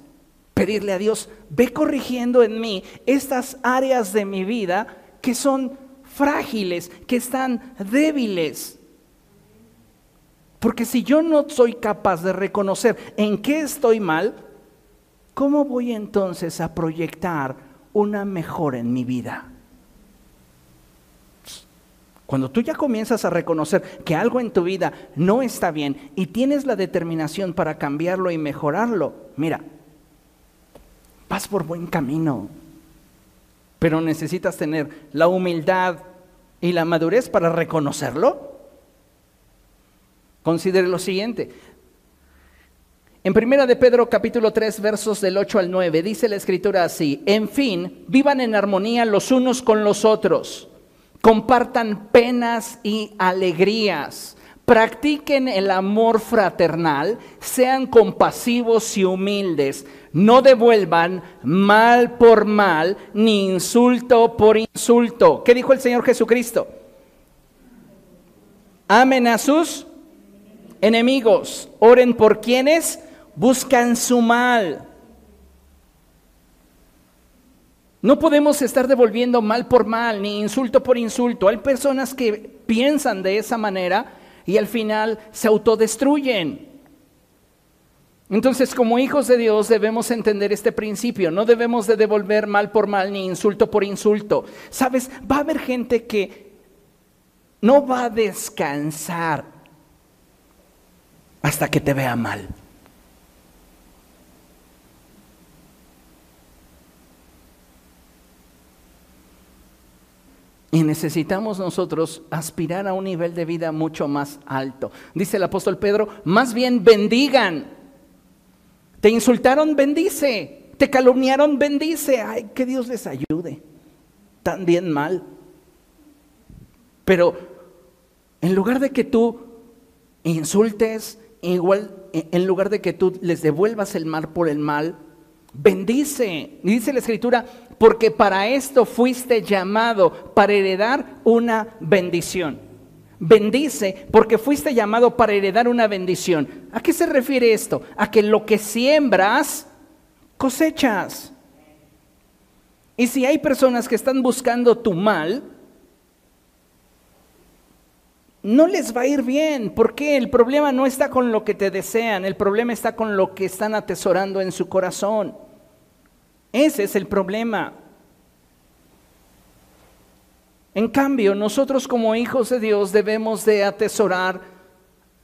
pedirle a Dios, ve corrigiendo en mí estas áreas de mi vida que son frágiles, que están débiles. Porque si yo no soy capaz de reconocer en qué estoy mal, ¿cómo voy entonces a proyectar una mejora en mi vida? Cuando tú ya comienzas a reconocer que algo en tu vida no está bien y tienes la determinación para cambiarlo y mejorarlo, mira, vas por buen camino. Pero necesitas tener la humildad y la madurez para reconocerlo. Considere lo siguiente. En primera de Pedro capítulo 3 versos del 8 al 9 dice la escritura así, en fin, vivan en armonía los unos con los otros compartan penas y alegrías, practiquen el amor fraternal, sean compasivos y humildes, no devuelvan mal por mal, ni insulto por insulto. ¿Qué dijo el Señor Jesucristo? Amen a sus enemigos, oren por quienes buscan su mal. No podemos estar devolviendo mal por mal, ni insulto por insulto. Hay personas que piensan de esa manera y al final se autodestruyen. Entonces, como hijos de Dios debemos entender este principio. No debemos de devolver mal por mal, ni insulto por insulto. Sabes, va a haber gente que no va a descansar hasta que te vea mal. Y necesitamos nosotros aspirar a un nivel de vida mucho más alto. Dice el apóstol Pedro, más bien bendigan. Te insultaron, bendice. Te calumniaron, bendice. Ay, que Dios les ayude. Tan bien mal. Pero en lugar de que tú insultes, igual, en lugar de que tú les devuelvas el mal por el mal, bendice. Y dice la escritura, porque para esto fuiste llamado, para heredar una bendición. Bendice porque fuiste llamado para heredar una bendición. ¿A qué se refiere esto? A que lo que siembras, cosechas. Y si hay personas que están buscando tu mal, no les va a ir bien. porque El problema no está con lo que te desean, el problema está con lo que están atesorando en su corazón. Ese es el problema. En cambio, nosotros como hijos de Dios debemos de atesorar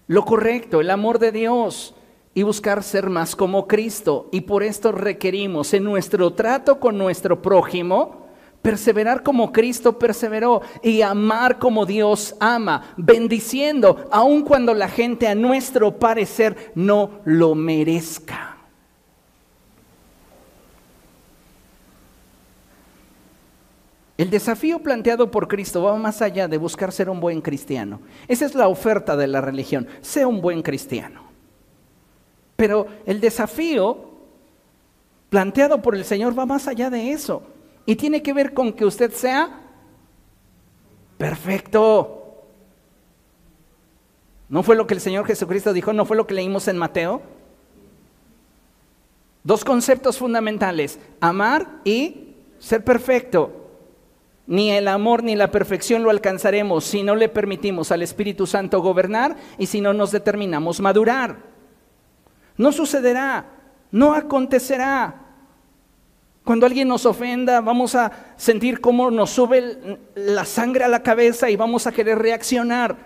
lo correcto, el amor de Dios y buscar ser más como Cristo. Y por esto requerimos en nuestro trato con nuestro prójimo, perseverar como Cristo perseveró y amar como Dios ama, bendiciendo, aun cuando la gente a nuestro parecer no lo merezca. El desafío planteado por Cristo va más allá de buscar ser un buen cristiano. Esa es la oferta de la religión, sea un buen cristiano. Pero el desafío planteado por el Señor va más allá de eso y tiene que ver con que usted sea perfecto. ¿No fue lo que el Señor Jesucristo dijo? ¿No fue lo que leímos en Mateo? Dos conceptos fundamentales, amar y ser perfecto. Ni el amor ni la perfección lo alcanzaremos si no le permitimos al Espíritu Santo gobernar y si no nos determinamos madurar. No sucederá, no acontecerá. Cuando alguien nos ofenda, vamos a sentir cómo nos sube la sangre a la cabeza y vamos a querer reaccionar.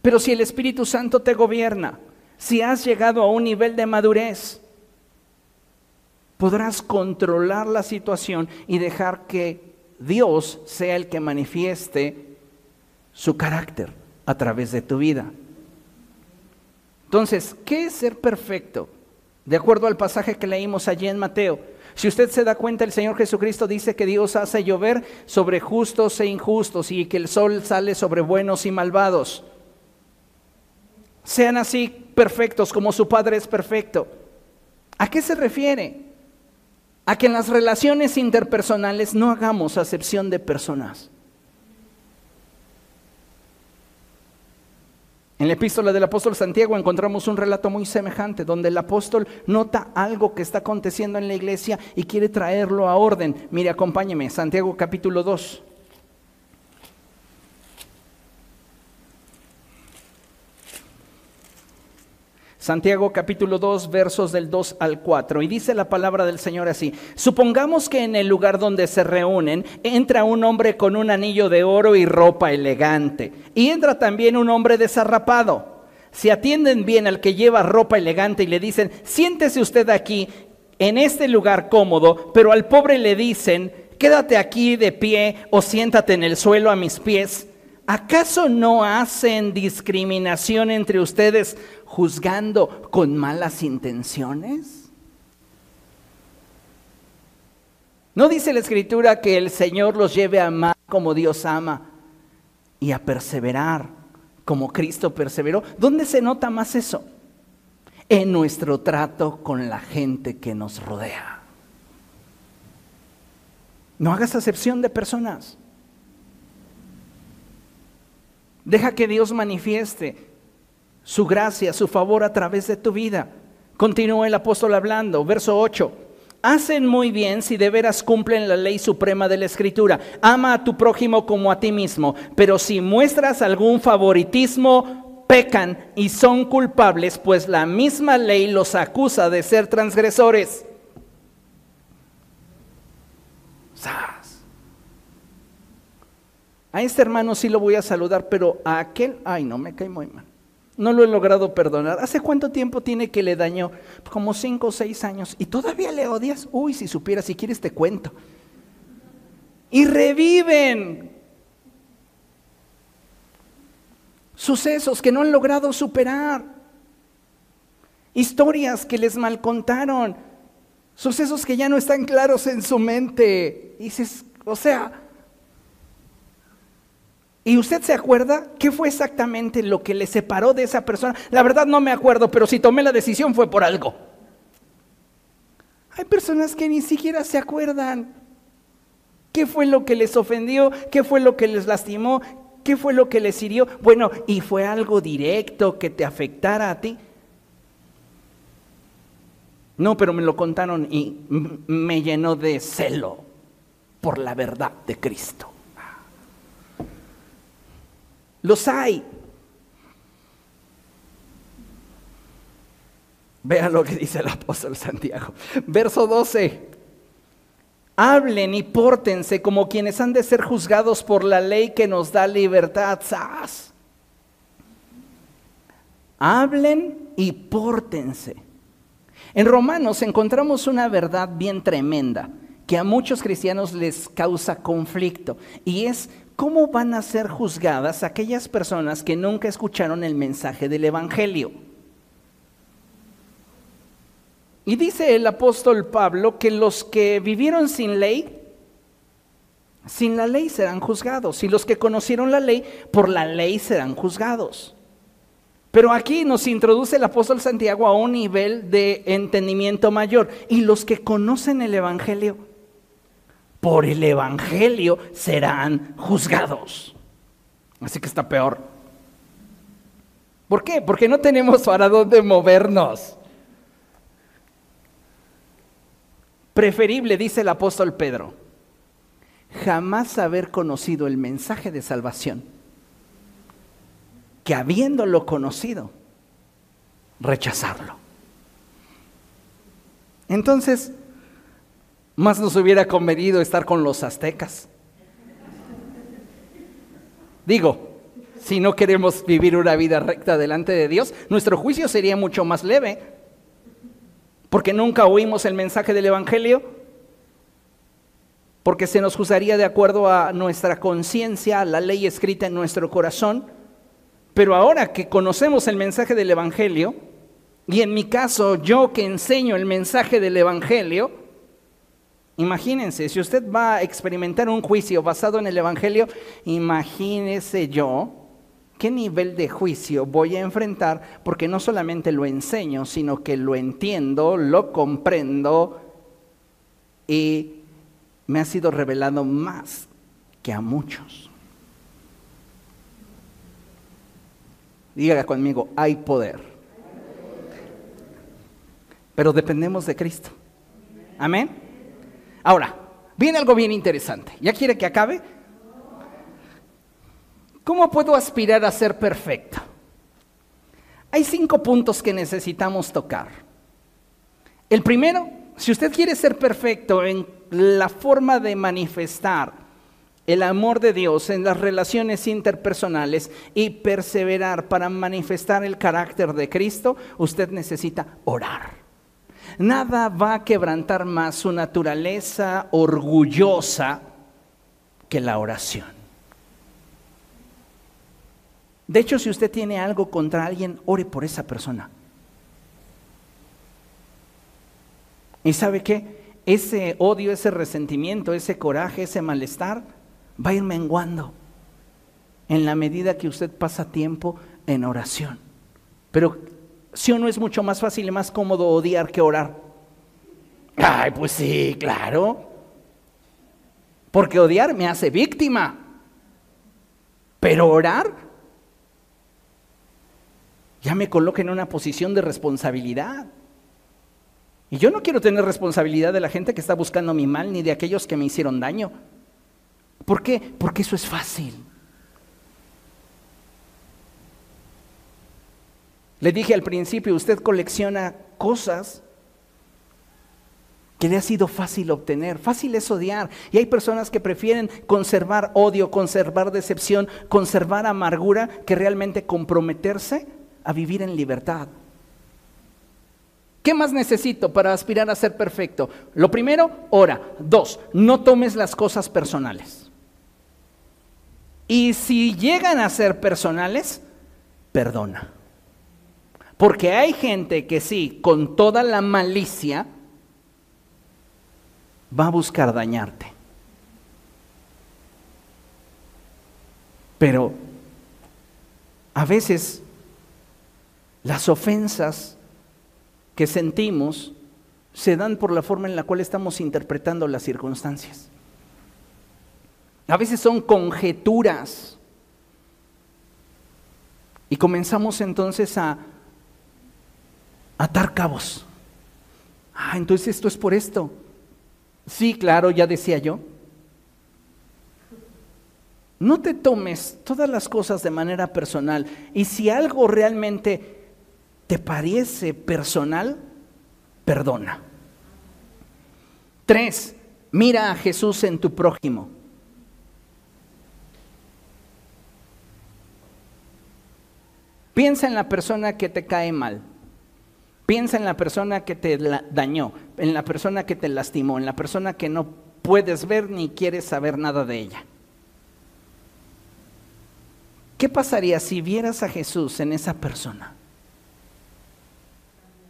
Pero si el Espíritu Santo te gobierna, si has llegado a un nivel de madurez, podrás controlar la situación y dejar que Dios sea el que manifieste su carácter a través de tu vida. Entonces, ¿qué es ser perfecto? De acuerdo al pasaje que leímos allí en Mateo. Si usted se da cuenta, el Señor Jesucristo dice que Dios hace llover sobre justos e injustos y que el sol sale sobre buenos y malvados. Sean así perfectos como su Padre es perfecto. ¿A qué se refiere? A que en las relaciones interpersonales no hagamos acepción de personas. En la epístola del apóstol Santiago encontramos un relato muy semejante, donde el apóstol nota algo que está aconteciendo en la iglesia y quiere traerlo a orden. Mire, acompáñeme, Santiago capítulo 2. Santiago capítulo 2 versos del 2 al 4. Y dice la palabra del Señor así. Supongamos que en el lugar donde se reúnen entra un hombre con un anillo de oro y ropa elegante. Y entra también un hombre desarrapado. Si atienden bien al que lleva ropa elegante y le dicen, siéntese usted aquí, en este lugar cómodo, pero al pobre le dicen, quédate aquí de pie o siéntate en el suelo a mis pies. ¿Acaso no hacen discriminación entre ustedes juzgando con malas intenciones? ¿No dice la escritura que el Señor los lleve a amar como Dios ama y a perseverar como Cristo perseveró? ¿Dónde se nota más eso? En nuestro trato con la gente que nos rodea. No hagas acepción de personas. Deja que Dios manifieste su gracia, su favor a través de tu vida. Continúa el apóstol hablando, verso 8. Hacen muy bien si de veras cumplen la ley suprema de la escritura. Ama a tu prójimo como a ti mismo. Pero si muestras algún favoritismo, pecan y son culpables, pues la misma ley los acusa de ser transgresores. A este hermano sí lo voy a saludar, pero a aquel, ay no, me cae muy mal. No lo he logrado perdonar. ¿Hace cuánto tiempo tiene que le dañó? Como cinco o seis años. ¿Y todavía le odias? Uy, si supieras, si quieres te cuento. Y reviven sucesos que no han logrado superar. Historias que les malcontaron. Sucesos que ya no están claros en su mente. Y dices, o sea, ¿Y usted se acuerda qué fue exactamente lo que le separó de esa persona? La verdad no me acuerdo, pero si tomé la decisión fue por algo. Hay personas que ni siquiera se acuerdan. ¿Qué fue lo que les ofendió? ¿Qué fue lo que les lastimó? ¿Qué fue lo que les hirió? Bueno, ¿y fue algo directo que te afectara a ti? No, pero me lo contaron y me llenó de celo por la verdad de Cristo. Los hay. Vean lo que dice el apóstol Santiago. Verso 12. Hablen y pórtense como quienes han de ser juzgados por la ley que nos da libertad. ¡Sas! Hablen y pórtense. En Romanos encontramos una verdad bien tremenda que a muchos cristianos les causa conflicto y es cómo van a ser juzgadas aquellas personas que nunca escucharon el mensaje del Evangelio. Y dice el apóstol Pablo que los que vivieron sin ley, sin la ley serán juzgados. Y los que conocieron la ley, por la ley serán juzgados. Pero aquí nos introduce el apóstol Santiago a un nivel de entendimiento mayor. Y los que conocen el Evangelio, por el Evangelio serán juzgados. Así que está peor. ¿Por qué? Porque no tenemos para dónde movernos. Preferible, dice el apóstol Pedro, jamás haber conocido el mensaje de salvación que habiéndolo conocido, rechazarlo. Entonces, más nos hubiera convenido estar con los aztecas. Digo, si no queremos vivir una vida recta delante de Dios, nuestro juicio sería mucho más leve porque nunca oímos el mensaje del Evangelio, porque se nos juzgaría de acuerdo a nuestra conciencia, la ley escrita en nuestro corazón. Pero ahora que conocemos el mensaje del Evangelio, y en mi caso yo que enseño el mensaje del Evangelio, imagínense, si usted va a experimentar un juicio basado en el Evangelio, imagínese yo ¿qué nivel de juicio voy a enfrentar? Porque no solamente lo enseño, sino que lo entiendo, lo comprendo y me ha sido revelado más que a muchos. Diga conmigo, hay poder. Pero dependemos de Cristo. Amén. Ahora, viene algo bien interesante. ¿Ya quiere que acabe? ¿Cómo puedo aspirar a ser perfecto? Hay cinco puntos que necesitamos tocar. El primero, si usted quiere ser perfecto en la forma de manifestar el amor de Dios en las relaciones interpersonales y perseverar para manifestar el carácter de Cristo, usted necesita orar. Nada va a quebrantar más su naturaleza orgullosa que la oración. De hecho, si usted tiene algo contra alguien, ore por esa persona. ¿Y sabe qué? Ese odio, ese resentimiento, ese coraje, ese malestar va a ir menguando en la medida que usted pasa tiempo en oración. Pero si o no es mucho más fácil y más cómodo odiar que orar. Ay, pues sí, claro. Porque odiar me hace víctima. Pero orar ya me coloca en una posición de responsabilidad. Y yo no quiero tener responsabilidad de la gente que está buscando mi mal, ni de aquellos que me hicieron daño. ¿Por qué? Porque eso es fácil. Le dije al principio, usted colecciona cosas que le ha sido fácil obtener. Fácil es odiar. Y hay personas que prefieren conservar odio, conservar decepción, conservar amargura, que realmente comprometerse a vivir en libertad. ¿Qué más necesito para aspirar a ser perfecto? Lo primero, ora. Dos, no tomes las cosas personales. Y si llegan a ser personales, perdona. Porque hay gente que sí, con toda la malicia, va a buscar dañarte. Pero a veces las ofensas que sentimos se dan por la forma en la cual estamos interpretando las circunstancias. A veces son conjeturas. Y comenzamos entonces a atar cabos. Ah, entonces esto es por esto. Sí, claro, ya decía yo. No te tomes todas las cosas de manera personal. Y si algo realmente te parece personal, perdona. Tres, Mira a Jesús en tu prójimo. Piensa en la persona que te cae mal. Piensa en la persona que te dañó, en la persona que te lastimó, en la persona que no puedes ver ni quieres saber nada de ella. ¿Qué pasaría si vieras a Jesús en esa persona?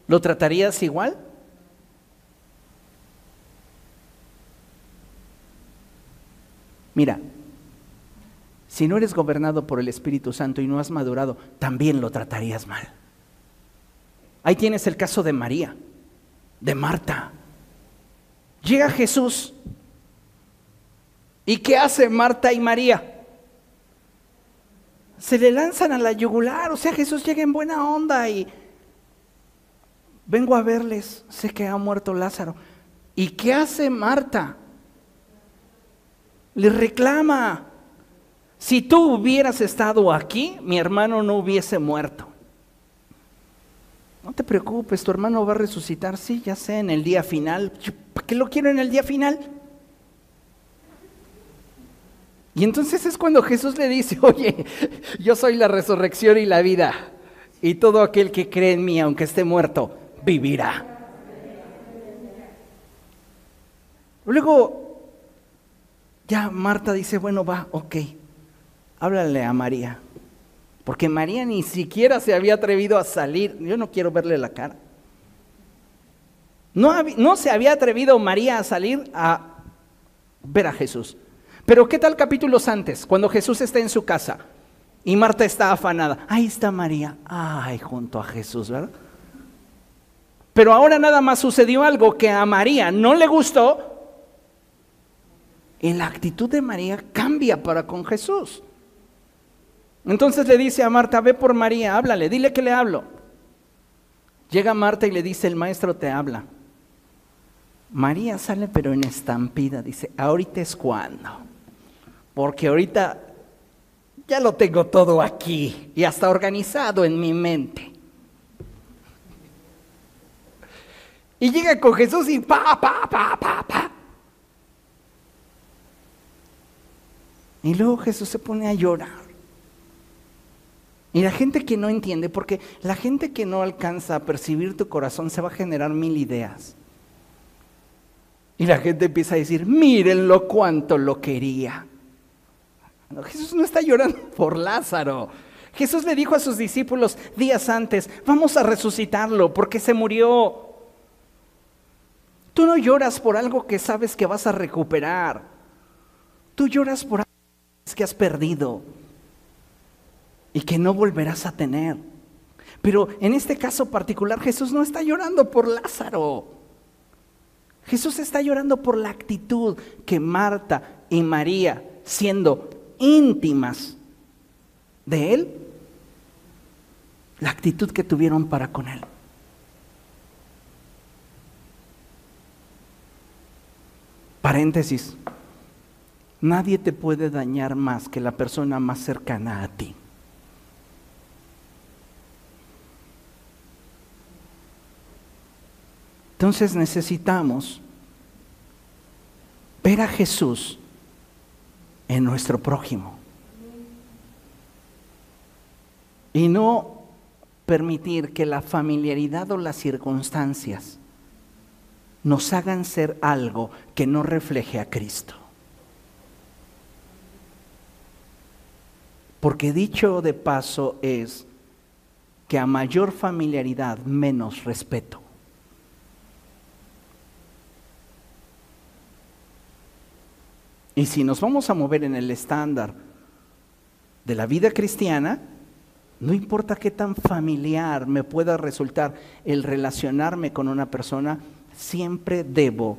¿Lo tratarías igual? Mira, si no eres gobernado por el Espíritu Santo y no has madurado, también lo tratarías mal. Ahí tienes el caso de María, de Marta. Llega Jesús. ¿Y qué hace Marta y María? Se le lanzan a la yugular. O sea, Jesús llega en buena onda y vengo a verles. Sé que ha muerto Lázaro. ¿Y qué hace Marta? Le reclama. Si tú hubieras estado aquí, mi hermano no hubiese muerto. No te preocupes, tu hermano va a resucitar, sí, ya sé, en el día final. ¿Para qué lo quiero en el día final? Y entonces es cuando Jesús le dice, oye, yo soy la resurrección y la vida, y todo aquel que cree en mí, aunque esté muerto, vivirá. Luego, ya Marta dice, bueno, va, ok, háblale a María. Porque María ni siquiera se había atrevido a salir. Yo no quiero verle la cara. No, se había atrevido María a salir a ver a Jesús. Pero ¿qué tal capítulos antes? Cuando Jesús está en su casa y Marta está afanada. Ahí está María. Ay, junto a Jesús, ¿verdad? Pero ahora nada más sucedió algo que a María no le gustó. Y la actitud de María cambia para con Jesús. Entonces le dice a Marta, ve por María, háblale, dile que le hablo. Llega Marta y le dice, el maestro te habla. María sale pero en estampida, dice, ahorita es cuando. Porque ahorita ya lo tengo todo aquí y hasta organizado en mi mente. Y llega con Jesús y pa, pa, pa, pa, pa. Y luego Jesús se pone a llorar. Y la gente que no entiende, porque la gente que no alcanza a percibir tu corazón se va a generar mil ideas. Y la gente empieza a decir, mírenlo cuánto lo quería. Jesús no está llorando por Lázaro. Jesús le dijo a sus discípulos días antes, vamos a resucitarlo porque se murió. Tú no lloras por algo que sabes que vas a recuperar. Tú lloras por algo que has perdido y que no volverás a tener. Pero en este caso particular Jesús no está llorando por Lázaro. Jesús está llorando por la actitud que Marta y María, siendo íntimas de Él, la actitud que tuvieron para con Él. Paréntesis. Nadie te puede dañar más que la persona más cercana a ti. Entonces necesitamos ver a Jesús en nuestro prójimo. Y no permitir que la familiaridad o las circunstancias nos hagan ser algo que no refleje a Cristo. Porque dicho de paso es que a mayor familiaridad, menos respeto. Y si nos vamos a mover en el estándar de la vida cristiana, no importa qué tan familiar me pueda resultar el relacionarme con una persona, siempre debo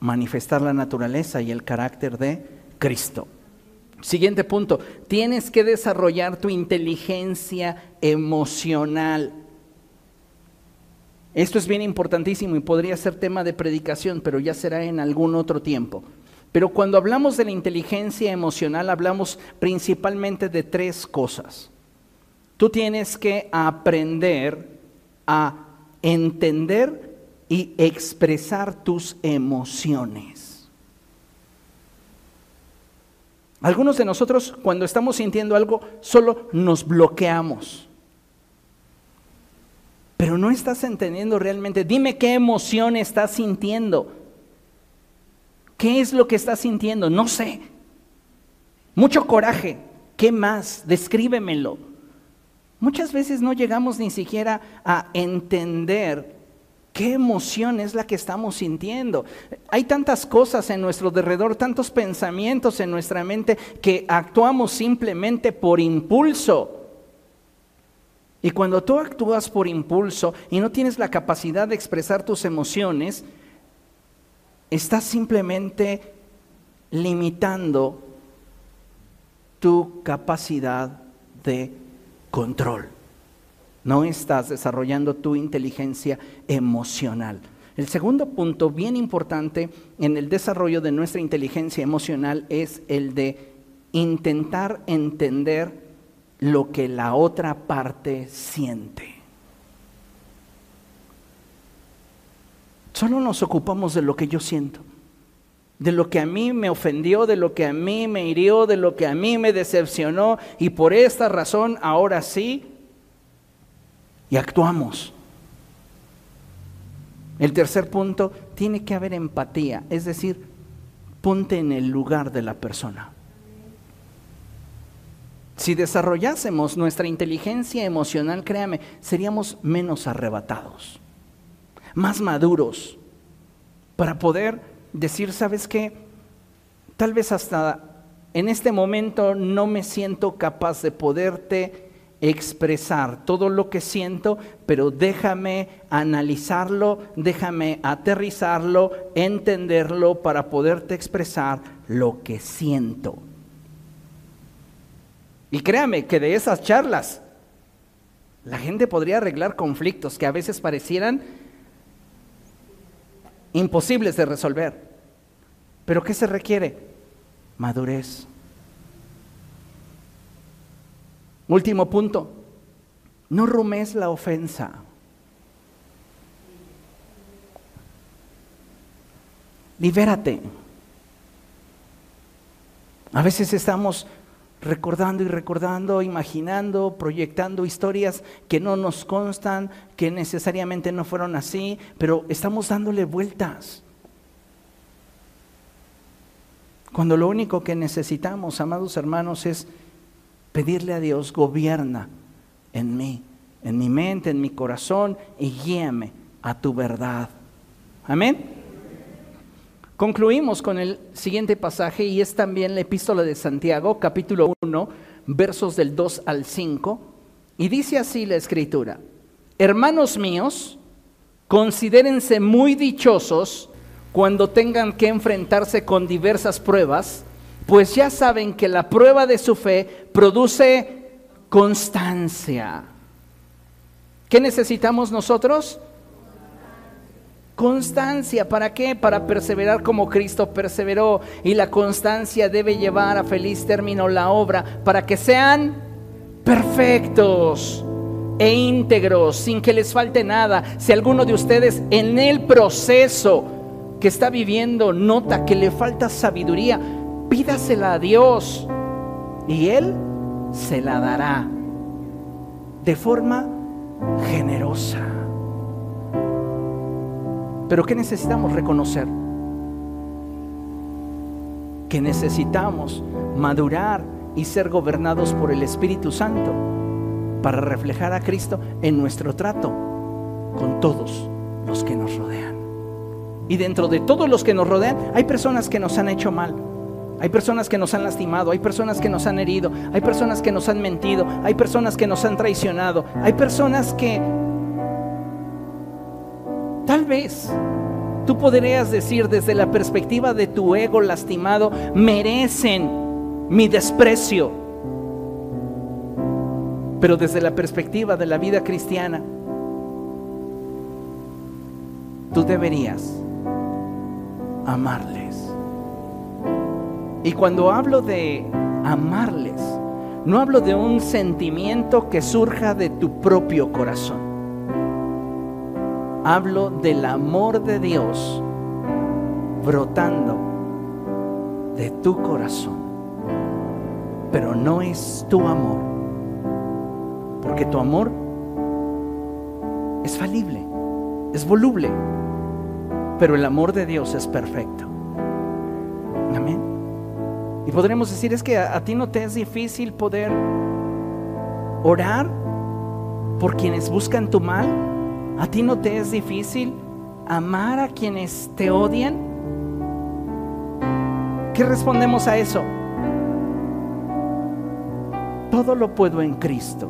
manifestar la naturaleza y el carácter de Cristo. Siguiente punto, tienes que desarrollar tu inteligencia emocional. Esto es bien importantísimo y podría ser tema de predicación, pero ya será en algún otro tiempo. Pero cuando hablamos de la inteligencia emocional, hablamos principalmente de tres cosas. Tú tienes que aprender a entender y expresar tus emociones. Algunos de nosotros cuando estamos sintiendo algo solo nos bloqueamos. Pero no estás entendiendo realmente. Dime qué emoción estás sintiendo. ¿Qué es lo que estás sintiendo? No sé. Mucho coraje. ¿Qué más? Descríbemelo. Muchas veces no llegamos ni siquiera a entender ¿Qué emoción es la que estamos sintiendo? Hay tantas cosas en nuestro derredor, tantos pensamientos en nuestra mente que actuamos simplemente por impulso. Y cuando tú actúas por impulso y no tienes la capacidad de expresar tus emociones, estás simplemente limitando tu capacidad de control no estás desarrollando tu inteligencia emocional. El segundo punto bien importante en el desarrollo de nuestra inteligencia emocional es el de intentar entender lo que la otra parte siente. Solo nos ocupamos de lo que yo siento, de lo que a mí me ofendió, de lo que a mí me hirió, de lo que a mí me decepcionó y por esta razón ahora sí y actuamos. El tercer punto, tiene que haber empatía, es decir, ponte en el lugar de la persona. Si desarrollásemos nuestra inteligencia emocional, créame, seríamos menos arrebatados, más maduros, para poder decir, ¿sabes qué? Tal vez hasta en este momento no me siento capaz de poderte expresar todo lo que siento, pero déjame analizarlo, déjame aterrizarlo, entenderlo para poderte expresar lo que siento. Y créame que de esas charlas la gente podría arreglar conflictos que a veces parecieran imposibles de resolver. Pero ¿qué se requiere? Madurez. Último punto, no rumes la ofensa. Libérate. A veces estamos recordando y recordando, imaginando, proyectando historias que no nos constan, que necesariamente no fueron así, pero estamos dándole vueltas. Cuando lo único que necesitamos, amados hermanos, es pedirle a Dios, gobierna en mí, en mi mente, en mi corazón y guíame a tu verdad. Amén. Concluimos con el siguiente pasaje y es también la epístola de Santiago, capítulo 1, versos del 2 al 5. Y dice así la escritura, hermanos míos, considérense muy dichosos cuando tengan que enfrentarse con diversas pruebas pues ya saben que la prueba de su fe produce constancia. ¿Qué necesitamos nosotros? Constancia, ¿para qué? Para perseverar como Cristo perseveró. Y la constancia debe llevar a feliz término la obra para que sean perfectos e íntegros, sin que les falte nada. Si alguno de ustedes en el proceso que está viviendo nota que le falta sabiduría, pídasela a Dios y Él se la dará de forma generosa. Pero ¿qué necesitamos reconocer? Que necesitamos madurar y ser gobernados por el Espíritu Santo para reflejar a Cristo en nuestro trato con todos los que nos rodean. Y dentro de todos los que nos rodean hay personas que nos han hecho mal, hay personas que nos han lastimado, hay personas que nos han herido, hay personas que nos han mentido, hay personas que nos han traicionado, hay personas que tal vez tú podrías decir desde la perspectiva de tu ego lastimado, merecen mi desprecio. Pero desde la perspectiva de la vida cristiana, tú deberías amarles. Y cuando hablo de amarles, no hablo de un sentimiento que surja de tu propio corazón. Hablo del amor de Dios brotando de tu corazón pero no es tu amor. Porque tu amor es falible, es voluble, pero el amor de Dios es perfecto. Amén. Y podremos decir, es que a, a ti no te es difícil poder orar por quienes buscan tu mal. A ti no te es difícil amar a quienes te odian. ¿Qué respondemos a eso? Todo lo puedo en Cristo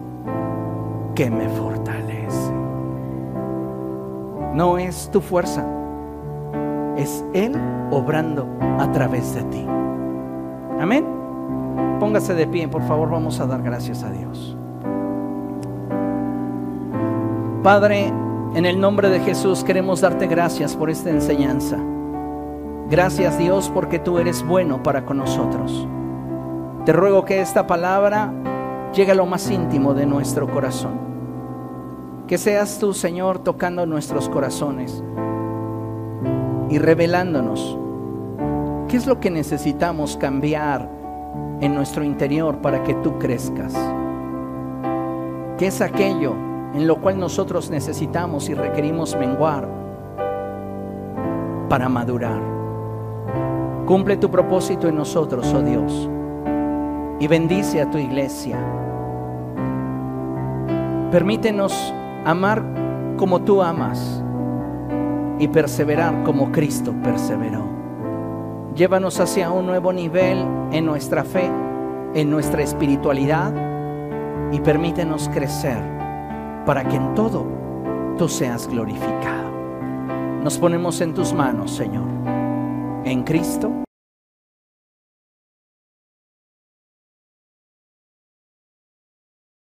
que me fortalece. No es tu fuerza, es Él obrando a través de ti. Amén. Póngase de pie, por favor, vamos a dar gracias a Dios. Padre, en el nombre de Jesús queremos darte gracias por esta enseñanza. Gracias Dios porque tú eres bueno para con nosotros. Te ruego que esta palabra llegue a lo más íntimo de nuestro corazón. Que seas tú, Señor, tocando nuestros corazones y revelándonos qué es lo que necesitamos cambiar en nuestro interior para que tú crezcas. ¿Qué es aquello en lo cual nosotros necesitamos y requerimos menguar para madurar? Cumple tu propósito en nosotros, oh Dios, y bendice a tu iglesia. Permítenos amar como tú amas y perseverar como Cristo perseveró. Llévanos hacia un nuevo nivel en nuestra fe, en nuestra espiritualidad y permítenos crecer para que en todo tú seas glorificado. Nos ponemos en tus manos, Señor, en Cristo.